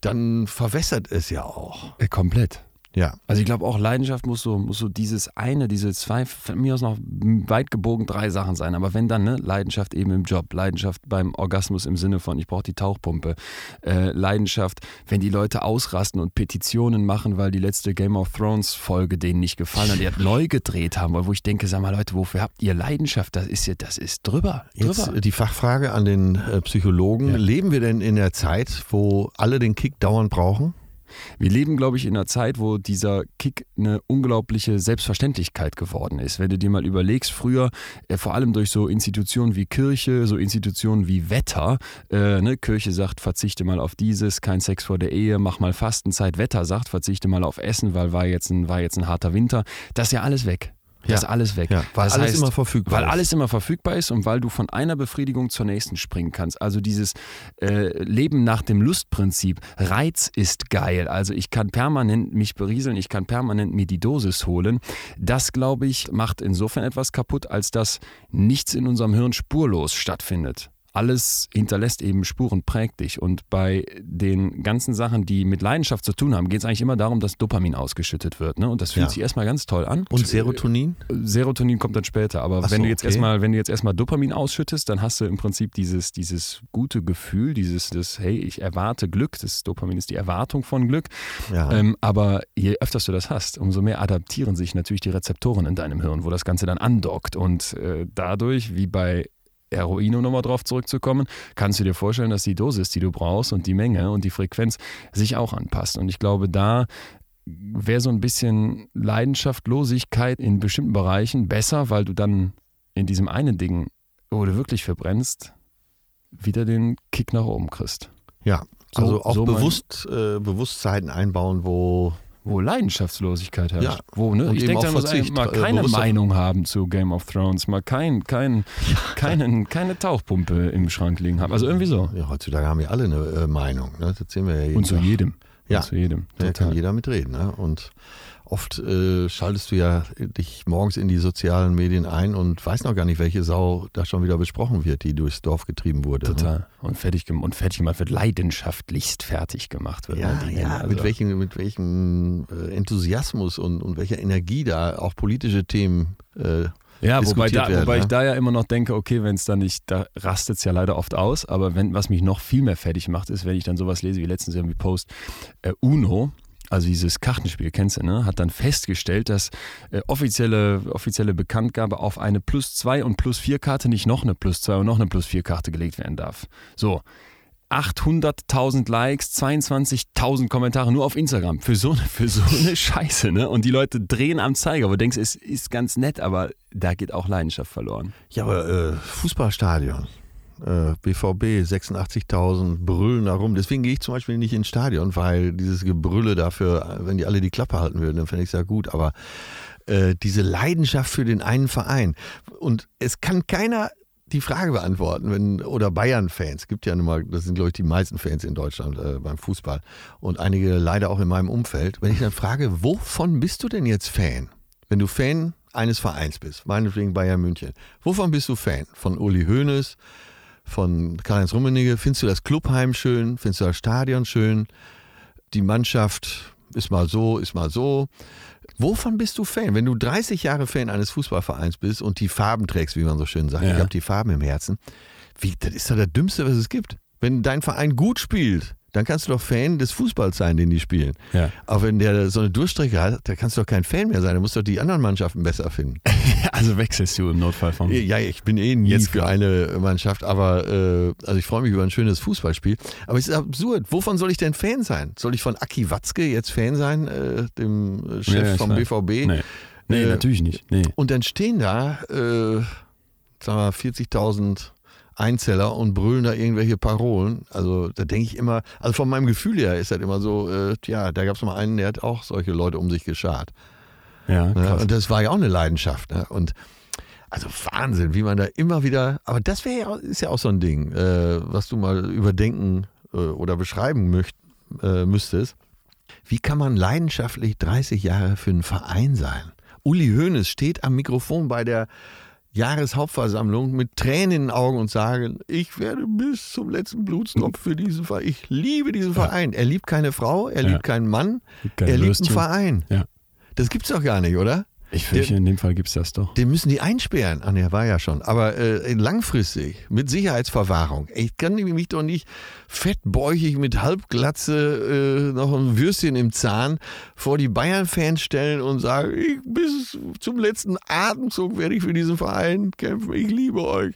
dann verwässert es ja auch. Äh, komplett. Ja. Also ich glaube auch Leidenschaft muss so, muss so dieses eine, diese zwei, von mir aus noch weit gebogen drei Sachen sein. Aber wenn dann, ne, Leidenschaft eben im Job, Leidenschaft beim Orgasmus im Sinne von, ich brauche die Tauchpumpe, äh, Leidenschaft, wenn die Leute ausrasten und Petitionen machen, weil die letzte Game of Thrones Folge denen nicht gefallen hat, die hat neu gedreht haben, wo ich denke, sag mal Leute, wofür habt ihr Leidenschaft? Das ist ja, das ist drüber, Jetzt drüber. äh, die Fachfrage an den äh, Psychologen. Ja. Leben wir denn in der Zeit, wo alle den Kick dauernd brauchen? Wir leben, glaube ich, in einer Zeit, wo dieser Kick eine unglaubliche Selbstverständlichkeit geworden ist. Wenn du dir mal überlegst, früher, äh, vor allem durch so Institutionen wie Kirche, so Institutionen wie Wetter, äh, ne, Kirche sagt, verzichte mal auf dieses, kein Sex vor der Ehe, mach mal Fastenzeit, Wetter sagt, verzichte mal auf Essen, weil war jetzt ein, war jetzt ein harter Winter. Das ist ja alles weg. Das Ja. ist alles weg. Ja, weil das alles heißt, immer verfügbar Weil ist. alles immer verfügbar ist und weil du von einer Befriedigung zur nächsten springen kannst. Also dieses äh, Leben nach dem Lustprinzip. Reiz ist geil. Also ich kann permanent mich berieseln, ich kann permanent mir die Dosis holen. Das, glaube ich, macht insofern etwas kaputt, als dass nichts in unserem Hirn spurlos stattfindet. Alles hinterlässt eben Spuren, prägt dich. Und bei den ganzen Sachen, die mit Leidenschaft zu tun haben, geht es eigentlich immer darum, dass Dopamin ausgeschüttet wird. Ne? Und das fühlt Ja. sich erstmal ganz toll an. Und Serotonin? Serotonin kommt dann später, aber Ach wenn so, du jetzt okay. erstmal, wenn du jetzt erstmal Dopamin ausschüttest, dann hast du im Prinzip dieses, dieses gute Gefühl, dieses, das, hey, ich erwarte Glück, das Dopamin ist die Erwartung von Glück. Ja. Ähm, aber je öfters du das hast, umso mehr adaptieren sich natürlich die Rezeptoren in deinem Hirn, wo das Ganze dann andockt. Und äh, dadurch, wie bei Heroin, um nochmal drauf zurückzukommen, kannst du dir vorstellen, dass die Dosis, die du brauchst und die Menge und die Frequenz sich auch anpasst. Und ich glaube, da wäre so ein bisschen Leidenschaftlosigkeit in bestimmten Bereichen besser, weil du dann in diesem einen Ding, wo du wirklich verbrennst, wieder den Kick nach oben kriegst. ja. So- Also auch so bewusst, äh, Bewusstzeiten einbauen, wo Wo Leidenschaftslosigkeit herrscht. Ja. Wo, ne? Ich denke, da muss Verzicht, mal äh, keine bewusster- Meinung haben zu Game of Thrones, mal kein, kein, (laughs) keinen, keine Tauchpumpe im Schrank liegen haben. Also irgendwie so. ja, heutzutage haben wir alle eine äh, Meinung. Ne? Das sehen wir ja jeden Und zu Tag. jedem. Ja. Und zu jedem. Da Total. kann jeder mitreden. Ne? Und oft äh, schaltest du ja dich morgens in die sozialen Medien ein und weißt noch gar nicht, welche Sau da schon wieder besprochen wird, die durchs Dorf getrieben wurde. Ne? Total. Und fertig, und fertig gemacht wird, leidenschaftlichst fertig gemacht wird. Ja, ne, ja. Also, mit welchem, mit welchem äh, Enthusiasmus und, und welcher Energie da auch politische Themen äh, Ja, wobei, da, werden, wobei ich ne? da ja immer noch denke, okay, wenn es dann nicht, da rastet es ja leider oft aus, aber wenn, was mich noch viel mehr fertig macht, ist, wenn ich dann sowas lese wie letztens irgendwie Post, äh, UNO, also dieses Kartenspiel, kennst du, ne? Hat dann festgestellt, dass äh, offizielle, offizielle Bekanntgabe auf eine Plus 2 und Plus 4 Karte nicht noch eine Plus 2 und noch eine Plus 4 Karte gelegt werden darf. So. 800.000 Likes, 22.000 Kommentare nur auf Instagram. Für so, (laughs) für so eine Scheiße, ne? Und die Leute drehen am Zeiger, wo du denkst, es ist ganz nett, aber da geht auch Leidenschaft verloren. Ja, aber äh, Fußballstadion. Äh, BVB, 86.000 brüllen da rum. Deswegen gehe ich zum Beispiel nicht ins Stadion, weil dieses Gebrülle dafür, wenn die alle die Klappe halten würden, dann fände ich es ja gut. Aber äh, diese Leidenschaft für den einen Verein. Und es kann keiner die Frage beantworten, wenn, oder Bayern-Fans, gibt ja nun mal, das sind glaube ich die meisten Fans in Deutschland äh, beim Fußball und einige leider auch in meinem Umfeld. Wenn ich dann frage, wovon bist du denn jetzt Fan? Wenn du Fan eines Vereins bist, meinetwegen Bayern München, wovon bist du Fan? Von Uli Hoeneß, von Karl-Heinz Rummenigge? Findest du das Clubheim schön? Findest du das Stadion schön? Die Mannschaft ist mal so, ist mal so. Wovon bist du Fan? Wenn du 30 Jahre Fan eines Fußballvereins bist und die Farben trägst, wie man so schön sagt, Ja. ich habe die Farben im Herzen, wie, das ist doch das Dümmste, was es gibt. Wenn dein Verein gut spielt, dann kannst du doch Fan des Fußballs sein, den die spielen. Ja. Aber wenn der so eine Durchstrecke hat, da kannst du doch kein Fan mehr sein. Da musst du doch die anderen Mannschaften besser finden. (laughs) Also wechselst du im Notfall vom. Ja, ich bin eh nie Jetzt für eine Mannschaft, aber äh, also ich freue mich über ein schönes Fußballspiel. Aber es ist absurd. Wovon soll ich denn Fan sein? Soll ich von Aki Watzke jetzt Fan sein, äh, dem äh, Chef Ja, vom. BVB? Nee, nee Äh, natürlich nicht. Nee. Und dann stehen da, äh, sagen wir, 40.000 Einzeller und brüllen da irgendwelche Parolen. Also da denke ich immer, also von meinem Gefühl her ist das immer so, äh, tja, da gab es mal einen, der hat auch solche Leute um sich geschart. Ja, Ne? krass. Und das war ja auch eine Leidenschaft. Ne? Und also Wahnsinn, wie man da immer wieder, aber das wäre ja, ist ja auch so ein Ding, äh, was du mal überdenken äh, oder beschreiben möcht, äh, müsstest. Wie kann man leidenschaftlich 30 Jahre für einen Verein sein? Uli Hoeneß steht am Mikrofon bei der Jahreshauptversammlung mit Tränen in den Augen und sagen, ich werde bis zum letzten Blutstropfen für diesen Verein. Ich liebe diesen Verein. Er liebt keine Frau, er Ja. liebt keinen Mann, Kein er liebt einen. Verein. Ja. Das gibt's doch gar nicht, oder? Ich fürchte, in dem Fall gibt es das doch. Den müssen die einsperren. Ah, ne, war ja schon. Aber äh, langfristig, mit Sicherheitsverwahrung. Ich kann mich doch nicht fettbäuchig mit Halbglatze äh, noch ein Würstchen im Zahn vor die Bayern-Fans stellen und sagen, ich, bis zum letzten Atemzug werde ich für diesen Verein kämpfen. Ich liebe euch.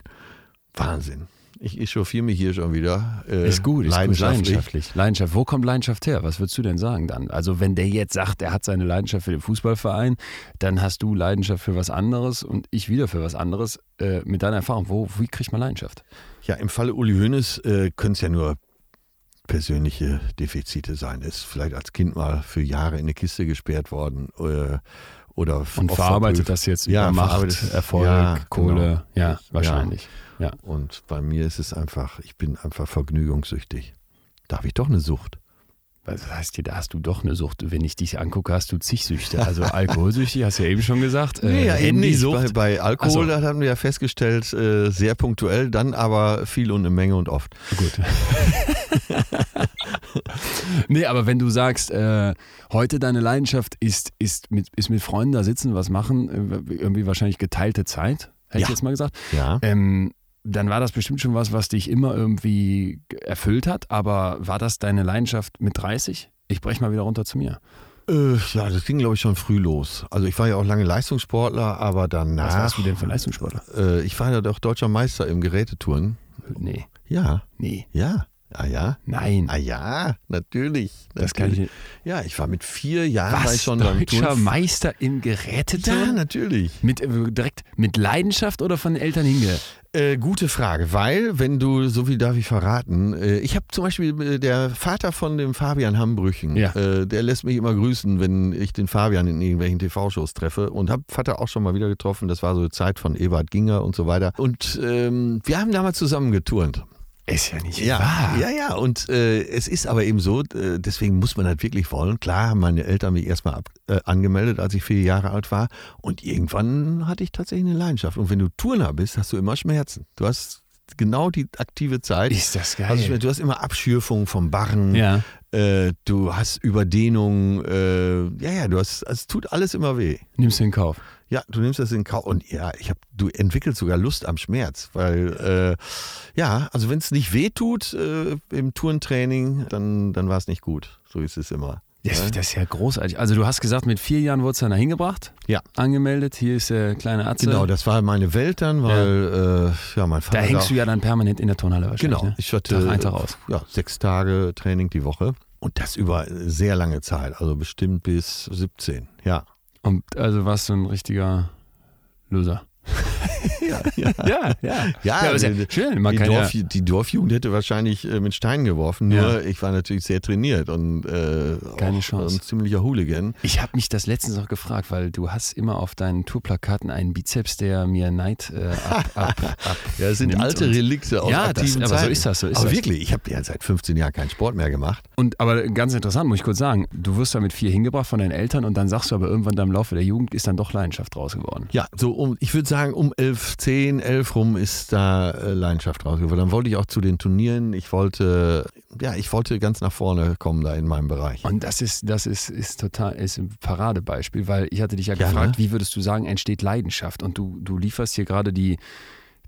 Wahnsinn. Ich echauffiere mich hier schon wieder. Äh, Ist gut, ist gut. leidenschaftlich. Leidenschaftlich. Leidenschaft. Wo kommt Leidenschaft her? Was würdest du denn sagen dann? Also, wenn der jetzt sagt, er hat seine Leidenschaft für den Fußballverein, dann hast du Leidenschaft für was anderes und ich wieder für was anderes. Äh, mit deiner Erfahrung, wo, wie kriegt man Leidenschaft? Ja, im Falle Uli Hoeneß äh, können es ja nur persönliche Defizite sein. Ist vielleicht als Kind mal für Jahre in eine Kiste gesperrt worden äh, oder Und verarbeitet das jetzt Ja, über Macht, verarbeitet- Erfolg, ja, Kohle. genau. Ja, wahrscheinlich. Ja. Und bei mir ist es einfach, ich bin einfach vergnügungssüchtig. Da habe ich doch eine Sucht. Was heißt hier, da hast du doch eine Sucht. Wenn ich dich angucke, hast du zig Süchte. Also alkoholsüchtig, hast du ja eben schon gesagt. Äh, ja, eben nicht. Bei, bei Alkohol, so. das haben wir ja festgestellt, äh, sehr punktuell, dann aber viel und eine Menge und oft. Gut. (laughs) nee, aber wenn du sagst, äh, heute deine Leidenschaft ist, ist, mit, ist mit Freunden da sitzen, was machen, äh, irgendwie wahrscheinlich geteilte Zeit, hätte ich Ja. jetzt mal gesagt. Ja. Ähm, dann war das bestimmt schon was, was dich immer irgendwie erfüllt hat, aber war das deine Leidenschaft mit 30? Ich breche mal wieder runter zu mir. Äh, ja, das ging, glaube ich, schon früh los. Also ich war ja auch lange Leistungssportler, aber danach. Was warst du denn für Leistungssportler? Äh, ich war ja doch deutscher Meister im Gerätetouren. Nee, Ja, nee, ja. Ah ja? nein. Ah ja, natürlich. Das kann natürlich. ich nicht. Ja, ich war mit vier Jahren Was? schon Deutscher. Meister im Ja, Geräteturnen? natürlich. Mit, äh, direkt mit Leidenschaft oder von den Eltern hinge? Äh, gute Frage, weil, wenn du, so viel darf ich verraten, äh, ich habe zum Beispiel äh, der Vater von dem Fabian Hambrüchen, Ja. äh, der lässt mich immer grüßen, wenn ich den Fabian in irgendwelchen TV-Shows treffe und habe Vater auch schon mal wieder getroffen, das war so die Zeit von Ebert Ginger und so weiter. Und ähm, wir haben damals zusammen geturnt. Ist ja nicht Ja, wahr. ja, ja. Und äh, es ist aber eben so, äh, deswegen muss man das wirklich wollen. Klar haben meine Eltern mich erstmal ab, äh, angemeldet, als ich vier Jahre alt war. Und irgendwann hatte ich tatsächlich eine Leidenschaft. Und wenn du Turner bist, hast du immer Schmerzen. Du hast genau die aktive Zeit. Ist das geil. Also du hast immer Abschürfung vom Barren. ja. Äh, du hast Überdehnung. Äh, ja, ja, du hast, es tut alles immer weh. Nimmst du in Kauf. Ja, du nimmst das in Kauf. Und ja, ich hab, du entwickelst sogar Lust am Schmerz, weil äh, ja, also wenn es nicht weh tut äh, im Tourentraining, dann, dann war es nicht gut. So ist es immer. Das, das ist ja großartig. Also du hast gesagt, mit vier Jahren wurdest du dann da hingebracht? Ja. Angemeldet. Hier ist der kleine Atze. Genau, das war meine Welt dann, weil ja, äh, ja mein Vater. Da hängst du ja dann permanent in der Turnhalle wahrscheinlich. Genau. Ne? Ich hatte Tag ein, Tag aus. Ja, sechs Tage Training die Woche. Und das über sehr lange Zeit, also bestimmt bis 17, ja. Und also warst du ein richtiger Loser. (laughs) ja, ja. ja, ja. Ja, ja die- schön. Man die, kann Dorf, die Dorfjugend hätte wahrscheinlich äh, mit Steinen geworfen, nur ich war natürlich sehr trainiert und äh, Keine Chance. ein ziemlicher Hooligan. ich habe mich das letztens auch gefragt, weil du hast immer auf deinen Tourplakaten einen Bizeps, der mir Neid äh, ab, ab, (laughs) ab. Ja, es sind alte Relikte aus Ja, das- aktiven aber so ist das, so ist aber das. wirklich, ich habe ja seit 15 Jahren keinen Sport mehr gemacht. Und aber ganz interessant, muss ich kurz sagen, du wirst da mit vier hingebracht von deinen Eltern und dann sagst du aber irgendwann im Laufe der Jugend ist dann doch Leidenschaft draus geworden. Ja, so um, ich würde sagen, um 11, 10, 11 rum ist da äh, Leidenschaft rausgeworden. Dann wollte ich auch zu den Turnieren. Ich wollte, ja, ich wollte ganz nach vorne kommen da in meinem Bereich. Und das ist, das ist, ist total ist ein Paradebeispiel, weil ich hatte dich ja, Ja, gefragt, ne? wie würdest du sagen, entsteht Leidenschaft? Und du, du lieferst hier gerade die,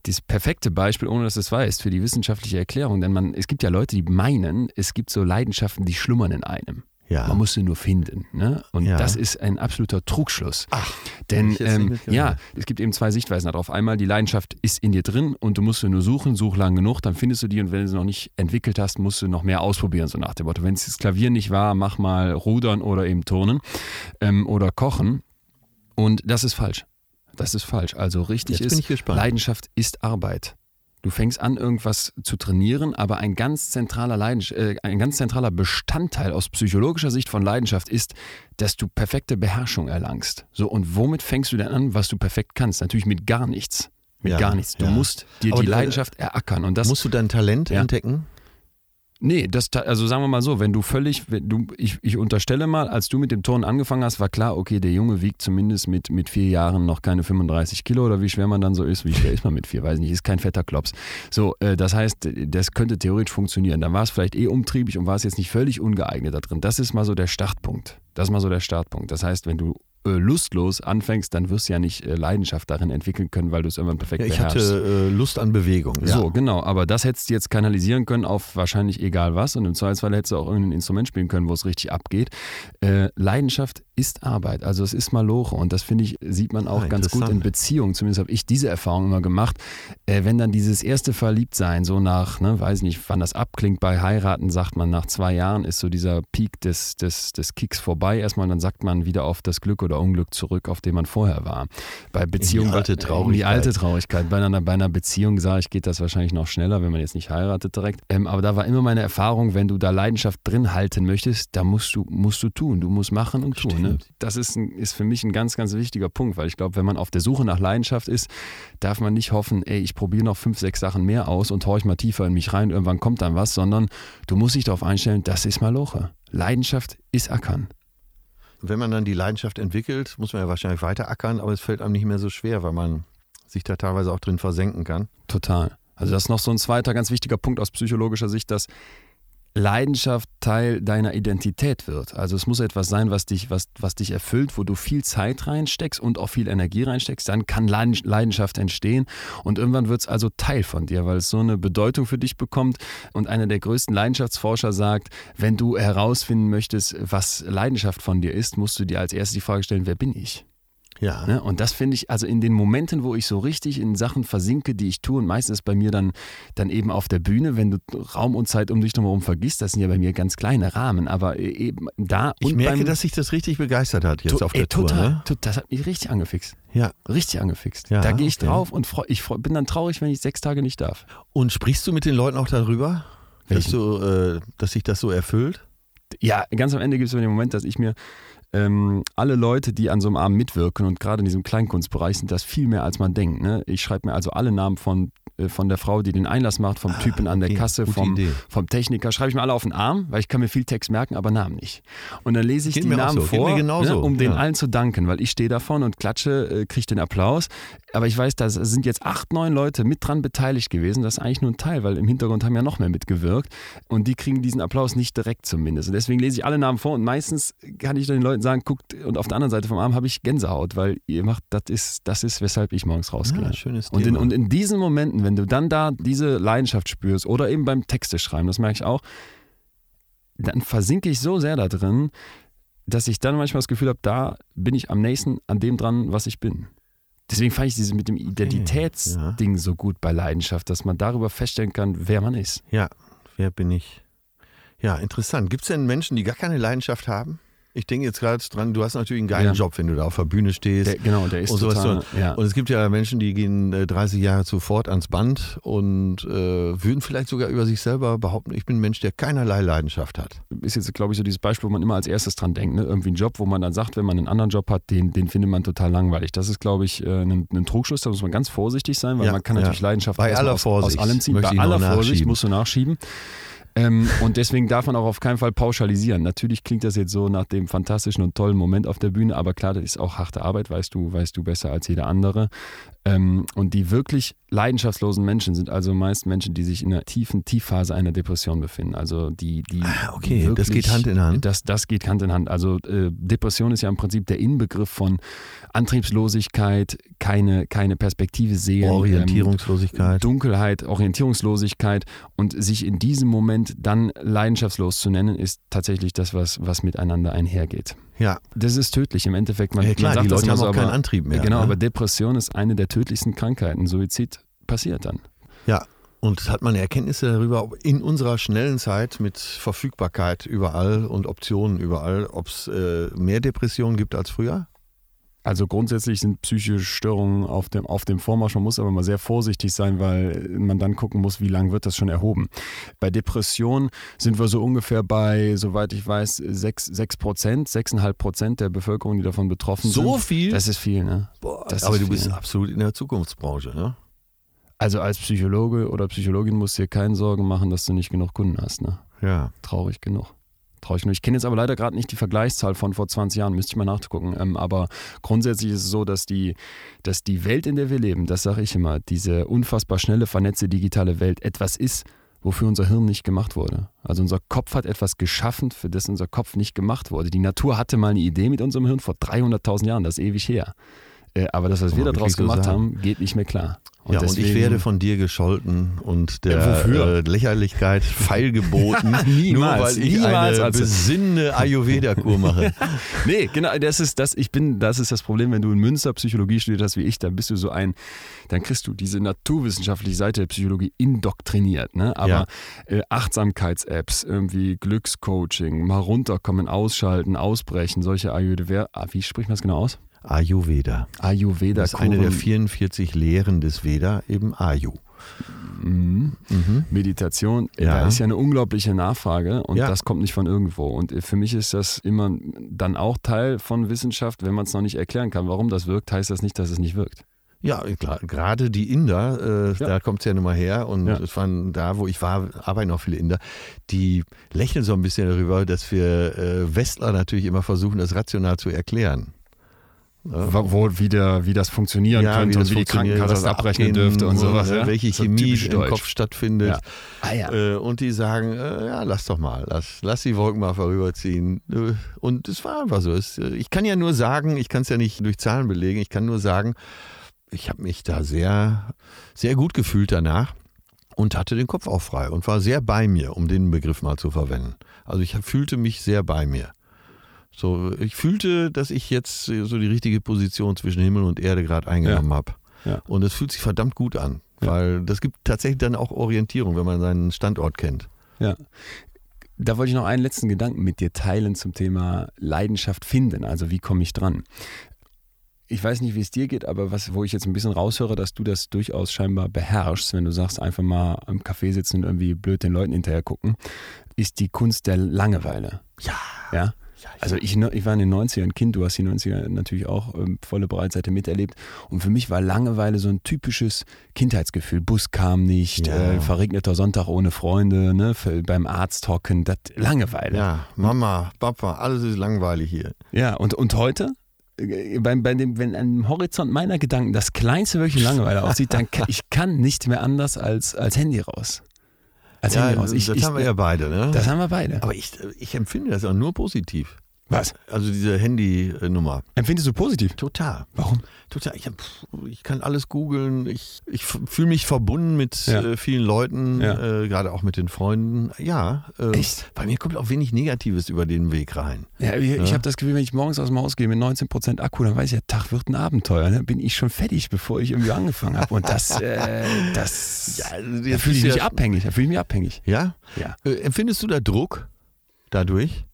das perfekte Beispiel, ohne dass du es weißt, für die wissenschaftliche Erklärung. Denn man, es gibt ja Leute, die meinen, es gibt so Leidenschaften, die schlummern in einem. Ja. Man muss sie nur finden. Ne? Und Ja. das ist ein absoluter Trugschluss. Ach, Denn ähm, ja, es gibt eben zwei Sichtweisen darauf. Einmal, die Leidenschaft ist in dir drin und du musst sie nur suchen, such lang genug, dann findest du die und wenn du sie noch nicht entwickelt hast, musst du noch mehr ausprobieren, so nach dem Motto. Wenn es das Klavier nicht war, mach mal Rudern oder eben Turnen ähm, oder Kochen. Und das ist falsch. Das ist falsch. Also richtig Jetzt ist. Leidenschaft ist Arbeit. Du fängst an, irgendwas zu trainieren, aber ein ganz zentraler Leidens äh, ein ganz zentraler Bestandteil aus psychologischer Sicht von Leidenschaft ist, dass du perfekte Beherrschung erlangst. So, und womit fängst du denn an, was du perfekt kannst? Natürlich mit gar nichts. Mit Ja, gar nichts. Du ja. musst dir Aber die du- Leidenschaft erackern. Und das Musst du dein Talent Ja. entdecken? Nee, das, also sagen wir mal so, wenn du völlig, wenn du, ich, ich unterstelle mal, als du mit dem Turnen angefangen hast, war klar, okay, der Junge wiegt zumindest mit, mit vier Jahren noch keine 35 Kilo oder wie schwer man dann so ist. Wie schwer ist man mit vier? Weiß nicht, ist kein fetter Klops. So, äh, das heißt, das könnte theoretisch funktionieren. Dann war es vielleicht eh umtriebig und war es jetzt nicht völlig ungeeignet da drin. Das ist mal so der Startpunkt. Das ist mal so der Startpunkt. Das heißt, wenn du lustlos anfängst, dann wirst du ja nicht äh, Leidenschaft darin entwickeln können, weil du es irgendwann perfekt Ja, ich beherrschst. hatte äh, Lust an Bewegung. Ja. So, genau. Aber das hättest du jetzt kanalisieren können auf wahrscheinlich egal was. Und im Zweifelsfall hättest du auch irgendein Instrument spielen können, wo es richtig abgeht. Äh, Leidenschaft ist Arbeit. Also es ist Maloche. Und das finde ich, sieht man auch Ah, ganz gut in. Beziehungen. Zumindest habe ich diese Erfahrung immer gemacht. Äh, wenn dann dieses erste Verliebtsein so nach, ne, weiß nicht, wann das abklingt, bei Heiraten sagt man, nach zwei Jahren ist so dieser Peak des, des, des Kicks vorbei. Erstmal, dann sagt man wieder auf das Glück oder Unglück zurück, auf dem man vorher war. Bei Beziehungen. alte In die Traurigkeit. alte Traurigkeit. Bei einer, bei einer Beziehung, sage ich, geht das wahrscheinlich noch schneller, wenn man jetzt nicht heiratet direkt. Ähm, aber da war immer meine Erfahrung, wenn du da Leidenschaft drin halten möchtest, da musst du, musst du tun. Du musst machen und tun. Ne? Das ist, ein, ist für mich ein ganz, ganz wichtiger Punkt, weil ich glaube, wenn man auf der Suche nach Leidenschaft ist, darf man nicht hoffen, ey, ich probiere noch fünf, sechs Sachen mehr aus und horch mal tiefer in mich rein, irgendwann kommt dann was, sondern du musst dich darauf einstellen, das ist Maloche. Leidenschaft ist Ackern. Wenn man dann die Leidenschaft entwickelt, muss man ja wahrscheinlich weiter ackern, aber es fällt einem nicht mehr so schwer, weil man sich da teilweise auch drin versenken kann. Total. Also das ist noch so ein zweiter ganz wichtiger Punkt aus psychologischer Sicht, dass Leidenschaft Teil deiner Identität wird. Also es muss etwas sein, was dich, was, was dich erfüllt, wo du viel Zeit reinsteckst und auch viel Energie reinsteckst. Dann kann Leiden- Leidenschaft entstehen und irgendwann wird es also Teil von dir, weil es so eine Bedeutung für dich bekommt. Und einer der größten Leidenschaftsforscher sagt, wenn du herausfinden möchtest, was Leidenschaft von dir ist, musst du dir als erstes die Frage stellen, wer bin ich? Ja. Ne? Und das finde ich, also in den Momenten, wo ich so richtig in Sachen versinke, die ich tue, und meistens ist bei mir dann, dann eben auf der Bühne, wenn du Raum und Zeit um dich drumherum vergisst, das sind ja bei mir ganz kleine Rahmen, aber eben da Ich merke, beim, dass sich das richtig begeistert hat jetzt auf der ey, total, Tour. Ne? to- Das hat mich richtig angefixt. Ja. Richtig angefixt. Ja, da gehe ich okay. drauf und freu, ich freu, bin dann traurig, wenn ich sechs Tage nicht darf. Und sprichst du mit den Leuten auch darüber, dass, du, äh, dass sich das so erfüllt? Ja, ganz am Ende gibt es den Moment, dass ich mir ähm, alle Leute, die an so einem Abend mitwirken und gerade in diesem Kleinkunstbereich sind das viel mehr, als man denkt. Ne? Ich schreibe mir also alle Namen von, äh, von der Frau, die den Einlass macht, vom Typen an der okay, Kasse, vom, Idee. vom Techniker, schreibe ich mir alle auf den Arm, weil ich kann mir viel Text merken, aber Namen nicht. Und dann lese ich Geht die Namen so, vor, ne, um den ja. allen zu danken, weil ich stehe davon und klatsche, äh, kriege den Applaus. Aber ich weiß, da sind jetzt acht, neun Leute mit dran beteiligt gewesen. Das ist eigentlich nur ein Teil, weil im Hintergrund haben ja noch mehr mitgewirkt. Und die kriegen diesen Applaus nicht direkt zumindest. Und deswegen lese ich alle Namen vor und meistens kann ich den Leuten sagen, guckt, und auf der anderen Seite vom Arm habe ich Gänsehaut, weil ihr macht, das ist, das ist, weshalb ich morgens rausgehe. Ja, schönes Und in, und in diesen Momenten, wenn du dann da diese Leidenschaft spürst oder eben beim Texte schreiben, das merke ich auch, dann versinke ich so sehr da drin, dass ich dann manchmal das Gefühl habe, da bin ich am nächsten an dem dran, was ich bin. Deswegen fand ich dieses mit dem Identitätsding so gut bei Leidenschaft, dass man darüber feststellen kann, wer man ist. Ja, wer bin ich? Ja, interessant. Gibt es denn Menschen, die gar keine Leidenschaft haben? Ich denke jetzt gerade dran, du hast natürlich einen geilen Ja. Job, wenn du da auf der Bühne stehst. Der, genau, der ist und sowas total, so. ja. Und es gibt ja Menschen, die gehen äh, 30 Jahre sofort ans Band und äh, würden vielleicht sogar über sich selber behaupten, ich bin ein Mensch, der keinerlei Leidenschaft hat. ist jetzt, glaube ich, so dieses Beispiel, wo man immer als erstes dran denkt. Ne? Irgendwie ein Job, wo man dann sagt, wenn man einen anderen Job hat, den, den findet man total langweilig. Das ist, glaube ich, äh, ein, ein Trugschluss. Da muss man ganz vorsichtig sein, weil Ja, man kann natürlich Leidenschaft Bei aller aus, Vorsicht aus allem ziehen. Bei aller Vorsicht musst du nachschieben. Ähm, und deswegen darf man auch auf keinen Fall pauschalisieren. Natürlich klingt das jetzt so nach dem fantastischen und tollen Moment auf der Bühne, aber klar, das ist auch harte Arbeit, weißt du, weißt du besser als jeder andere. Ähm, und die wirklich leidenschaftslosen Menschen sind also meist Menschen, die sich in einer tiefen Tiefphase einer Depression befinden. Also die, die Ah, okay, die das geht Hand in Hand. Das, das geht Hand in Hand. Also äh, Depression ist ja im Prinzip der Inbegriff von Antriebslosigkeit, keine, keine Perspektive sehen, Orientierungslosigkeit. ähm, Dunkelheit, Orientierungslosigkeit und sich in diesem Moment dann leidenschaftslos zu nennen, ist tatsächlich das, was, was miteinander einhergeht. ja, Das ist tödlich im Endeffekt. Man, ja klar, man die Leute haben so, auch keinen aber- Antrieb mehr. Genau, ne? aber Depression ist eine der tödlichsten Krankheiten. Suizid passiert dann. Ja, und hat man Erkenntnisse darüber, ob in unserer schnellen Zeit mit Verfügbarkeit überall und Optionen überall, ob es äh, mehr Depressionen gibt als früher? Also grundsätzlich sind psychische Störungen auf dem, auf dem Vormarsch. Man muss aber mal sehr vorsichtig sein, weil man dann gucken muss, wie lange wird das schon erhoben. Bei Depressionen sind wir so ungefähr bei, soweit ich weiß, 6, 6 Prozent, 6,5 Prozent der Bevölkerung, die davon betroffen So sind. viel? Das ist viel, ne? Boah, das aber du bist viel. absolut in der Zukunftsbranche, ne? Also als Psychologe oder Psychologin musst du dir keine Sorgen machen, dass du nicht genug Kunden hast, ne? Ja. Traurig genug. Traurig genug. Ich kenne jetzt aber leider gerade nicht die Vergleichszahl von vor 20 Jahren, müsste ich mal nachgucken. Ähm, aber grundsätzlich ist es so, dass die, dass die Welt, in der wir leben, das sage ich immer, diese unfassbar schnelle, vernetzte digitale Welt etwas ist, wofür unser Hirn nicht gemacht wurde. Also unser Kopf hat etwas geschaffen, für das unser Kopf nicht gemacht wurde. Die Natur hatte mal eine Idee mit unserem Hirn vor 300.000 Jahren, das ist ewig her. Äh, aber das, was Kann wir daraus so gemacht haben, geht nicht mehr klar. ja, und ich deswegen- werde von dir gescholten und der äh, Lächerlichkeit (laughs) feilgeboten, (laughs) Niemals, nur weil ich niemals, eine Atze. besinnende (laughs) Ayurveda-Kur mache. Nee, genau, das ist das, ich bin, das ist das Problem, wenn du in Münster Psychologie studiert hast wie ich, dann bist du so ein, dann kriegst du diese naturwissenschaftliche Seite der Psychologie indoktriniert, ne? Aber Ja. äh, Achtsamkeits-Apps, irgendwie Glückscoaching, mal runterkommen, ausschalten, ausbrechen, solche Ayurveda, ah, wie spricht man das genau aus? Ayurveda. Ayurveda. Das ist eine der 44 Lehren des Veda, eben Ayu. Mhm. Mhm. Meditation, Ja. da ist ja eine unglaubliche Nachfrage und Ja. das kommt nicht von irgendwo. Und für mich ist das immer dann auch Teil von Wissenschaft, wenn man es noch nicht erklären kann, warum das wirkt, heißt das nicht, dass es nicht wirkt. Ja, klar, gerade die Inder, äh, Ja. da kommt es ja nun mal her und Ja. es waren da, wo ich war, arbeiten auch viele Inder, die lächeln so ein bisschen darüber, dass wir äh, Westler natürlich immer versuchen, das rational zu erklären. Wo, wie, der, wie das funktionieren Ja, könnte das und wie die Krankenkasse was abrechnen dürfte und sowas. äh, Ja? Welche So Chemie typisch im deutsch. Kopf stattfindet. Ja. Ah. Äh, und die sagen, äh, ja, lass doch mal, lass, lass die Wolken mal vorüberziehen. Äh, Und es war einfach so. Ich kann ja nur sagen, ich kann es ja nicht durch Zahlen belegen, ich kann nur sagen, ich habe mich da sehr, sehr gut gefühlt danach und hatte den Kopf auch frei und war sehr bei mir, um den Begriff mal zu verwenden. Also ich fühlte mich sehr bei mir. So, ich fühlte, dass ich jetzt äh, so die richtige Position zwischen Himmel und Erde gerade eingenommen habe. Ja. Und es fühlt sich verdammt gut an, Ja. weil das gibt tatsächlich dann auch Orientierung, wenn man seinen Standort kennt. Ja. Da wollte ich noch einen letzten Gedanken mit dir teilen zum Thema Leidenschaft finden. Also wie komme ich dran? Ich weiß nicht, wie es dir geht, aber was, wo ich jetzt ein bisschen raushöre, dass du das durchaus scheinbar beherrschst, wenn du sagst, einfach mal am Café sitzen und irgendwie blöd den Leuten hinterher gucken, ist die Kunst der Langeweile. Ja. Ja? Also ich, ich war in den 90ern Kind, du hast die 90er natürlich auch ähm, volle Breitseite miterlebt. Und für mich war Langeweile so ein typisches Kindheitsgefühl. Bus kam nicht, Ja. äh, verregneter Sonntag ohne Freunde, ne, für, beim Arzt hocken, das Langeweile. Ja, Mama, Papa, alles ist langweilig hier. Ja, und, und heute? Äh, Bei, bei dem, wenn am Horizont meiner Gedanken das kleinste wirklich Langeweile (laughs) aussieht, dann kann ich kann nicht mehr anders als, als Handy raus. Als ja, Handy raus. Ich, das ich, haben wir ja beide, ne? das haben wir beide. Aber ich, ich empfinde das auch nur positiv. Was? Also diese Handynummer. Empfindest du positiv? Total. Warum? Total. Ich, hab, ich kann alles googeln. Ich, ich fühle mich verbunden mit Ja. äh, vielen Leuten, Ja. äh, gerade auch mit den Freunden. Ja. Äh, Echt? Bei mir kommt auch wenig Negatives über den Weg rein. Ja, ich, ich habe das Gefühl, wenn ich morgens aus dem Haus gehe mit 19% Akku, dann weiß ich, der Tag wird ein Abenteuer. Ne? Bin ich schon fertig, bevor ich irgendwie angefangen habe. Und das, äh, (laughs) das, Ja, also da fühle ich mich ja- abhängig. Da fühle ich mich abhängig. Ja? Ja. Äh, empfindest du da Druck dadurch?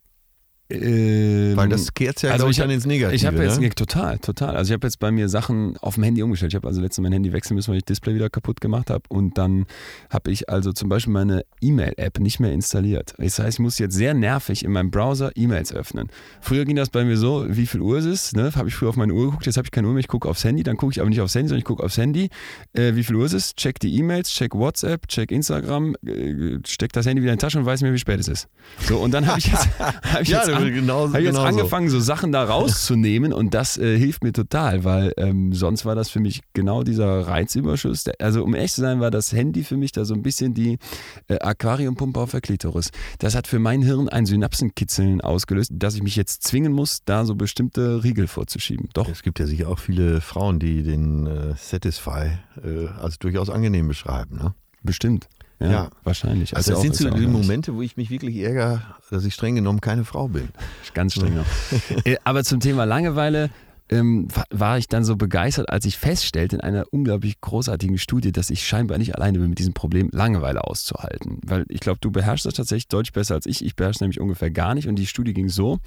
Ähm, Weil das kehrt ja, also ich, dann ins Negative. Ich habe jetzt, ne? total, total. Also ich habe jetzt bei mir Sachen auf dem Handy umgestellt. Ich habe also letztens mein Handy wechseln müssen, weil ich das Display wieder kaputt gemacht habe. Und dann habe ich also zum Beispiel meine E-Mail-App nicht mehr installiert. Das heißt, ich muss jetzt sehr nervig in meinem Browser E-Mails öffnen. Früher ging das bei mir so, wie viel Uhr ist es? Ne? Habe ich früher auf meine Uhr geguckt, jetzt habe ich keine Uhr mehr, ich gucke aufs Handy. Dann gucke ich aber nicht aufs Handy, sondern ich gucke aufs Handy. Äh, wie viel Uhr ist es? Check die E-Mails, check WhatsApp, check Instagram, äh, steck das Handy wieder in die Tasche und weiß mir, wie spät es ist. So, und dann habe ich jetzt, (laughs) hab ich Ja, jetzt, an, genau- hab ich jetzt genau angefangen, so Sachen da rauszunehmen und das äh, hilft mir total, weil ähm, sonst war das für mich genau dieser Reizüberschuss. Der- Also um ehrlich zu sein, war das Handy für mich da so ein bisschen die äh, Aquariumpumpe auf der Klitoris. Das hat für mein Hirn ein Synapsenkitzeln ausgelöst, dass ich mich jetzt zwingen muss, da so bestimmte Riegel vorzuschieben. Doch. Es gibt ja sicher auch viele Frauen, die den äh, Satisfy äh, als durchaus angenehm beschreiben. Ne? Bestimmt. Ja, Ja. wahrscheinlich. Also das auch- sind so die Momente, wo ich mich wirklich ärgere, dass ich streng genommen keine Frau bin. Ganz streng noch. (laughs) Äh, Aber zum Thema Langeweile ähm, wa- war ich dann so begeistert, als ich feststellte in einer unglaublich großartigen Studie, dass ich scheinbar nicht alleine bin mit diesem Problem, Langeweile auszuhalten. Weil ich glaube, du beherrschst das tatsächlich deutlich besser als ich. Ich beherrsche nämlich ungefähr gar nicht. Und die Studie ging so.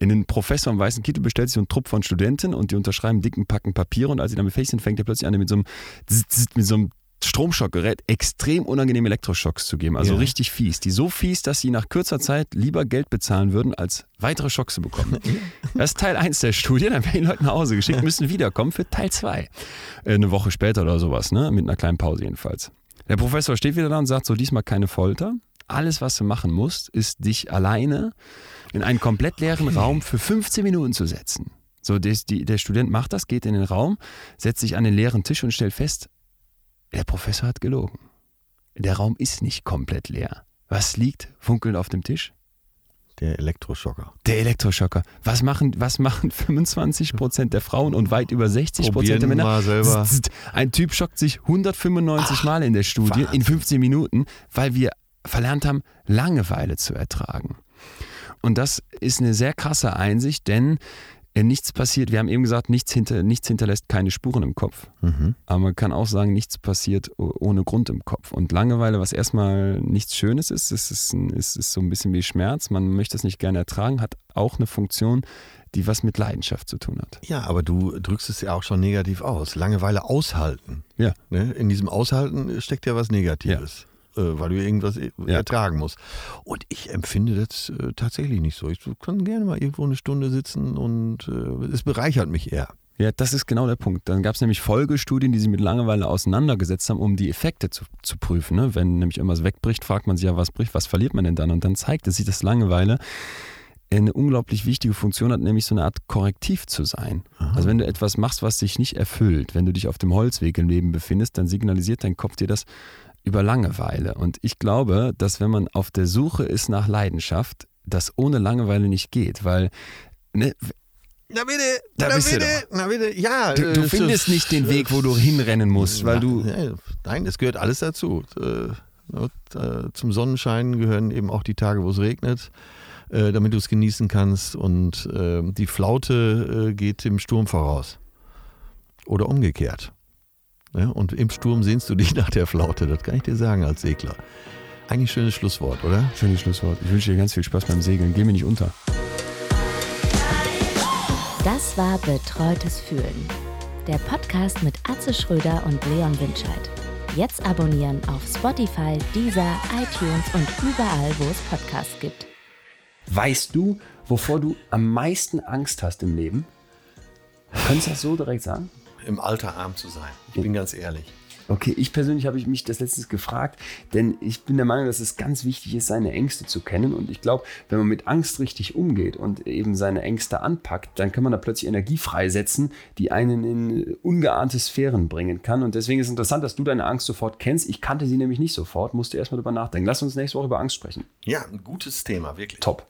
In den Professor am Weißen Kittel bestellt sich so ein Trupp von Studenten und die unterschreiben dicken Packen Papiere und als sie damit fertig sind, fängt er plötzlich an, mit so einem, Zzz, mit so einem Stromschockgerät extrem unangenehme Elektroschocks zu geben. Also Ja. richtig fies. Die so fies, dass sie nach kürzer Zeit lieber Geld bezahlen würden, als weitere Schocks zu bekommen. (laughs) Das ist Teil 1 der Studie. Dann werden die Leute nach Hause geschickt, müssen wiederkommen für Teil 2. Äh, Eine Woche später oder sowas, ne? mit einer kleinen Pause jedenfalls. Der Professor steht wieder da und sagt so, diesmal keine Folter. Alles, was du machen musst, ist dich alleine in einen komplett leeren Raum für 15 Minuten zu setzen. So, des, die, der Student macht das, geht in den Raum, setzt sich an den leeren Tisch und stellt fest, der Professor hat gelogen. Der Raum ist nicht komplett leer. Was liegt funkelnd auf dem Tisch? Der Elektroschocker. Der Elektroschocker. Was machen, was machen 25% der Frauen und weit über 60% der Probieren Männer? mal selber. Ein Typ schockt sich 195 Mal in der Studie in 15 Minuten, weil wir verlernt haben, Langeweile zu ertragen. Und das ist eine sehr krasse Einsicht, denn nichts passiert. Wir haben eben gesagt, nichts, hinter, nichts hinterlässt keine Spuren im Kopf. Mhm. Aber man kann auch sagen, nichts passiert ohne Grund im Kopf. Und Langeweile, was erstmal nichts Schönes ist, es ist, ein, es ist so ein bisschen wie Schmerz. Man möchte es nicht gerne ertragen, hat auch eine Funktion, die was mit Leidenschaft zu tun hat. Ja, aber du drückst es ja auch schon negativ aus. Langeweile aushalten. Ja. Ne? In diesem Aushalten steckt ja was Negatives. Äh, weil du irgendwas äh, ertragen musst. Und ich empfinde das äh, tatsächlich nicht so. Ich kann gerne mal irgendwo eine Stunde sitzen und äh, es bereichert mich eher. Ja, das ist genau der Punkt. Dann gab es nämlich Folgestudien, die sich mit Langeweile auseinandergesetzt haben, um die Effekte zu, zu prüfen. Ne? Wenn nämlich irgendwas wegbricht, fragt man sich ja, was bricht, was verliert man denn dann? Und dann zeigt es sich, dass Langeweile eine unglaublich wichtige Funktion hat, nämlich so eine Art Korrektiv zu sein. Also wenn du etwas machst, was dich nicht erfüllt, wenn du dich auf dem Holzweg im Leben befindest, dann signalisiert dein Kopf dir das über Langeweile. Und ich glaube, dass wenn man auf der Suche ist nach Leidenschaft, das ohne Langeweile nicht geht, weil ne, Na bitte, Da na bist du bitte, na bitte, ja. Du, du findest nicht den Weg, wo du hinrennen musst, weil du. Nein, es gehört alles dazu. Äh, äh, Zum Sonnenschein gehören eben auch die Tage, wo es regnet, äh, damit du es genießen kannst. Und die Flaute geht dem Sturm voraus. Oder umgekehrt. Ja, und im Sturm sehnst du dich (laughs) nach der Flaute, das kann ich dir sagen als Segler. Eigentlich schönes Schlusswort, oder? Schönes Schlusswort. Ich wünsche dir ganz viel Spaß beim Segeln. Geh mir nicht unter. Das war Betreutes Fühlen. Der Podcast mit Atze Schröder und Leon Winscheid. Jetzt abonnieren auf Spotify, Deezer, iTunes und überall, wo es Podcasts gibt. Weißt du, wovor du am meisten Angst hast im Leben? Könntest du das so direkt sagen? Im Alter arm zu sein. Ich bin ganz ehrlich. Okay, ich persönlich habe ich mich das letztens gefragt, denn ich bin der Meinung, dass es ganz wichtig ist, seine Ängste zu kennen. Und ich glaube, wenn man mit Angst richtig umgeht und eben seine Ängste anpackt, dann kann man da plötzlich Energie freisetzen, die einen in ungeahnte Sphären bringen kann. Und deswegen ist es interessant, dass du deine Angst sofort kennst. Ich kannte sie nämlich nicht sofort, musste erst mal drüber nachdenken. Lass uns nächste Woche über Angst sprechen. Ja, ein gutes Thema, wirklich. Top.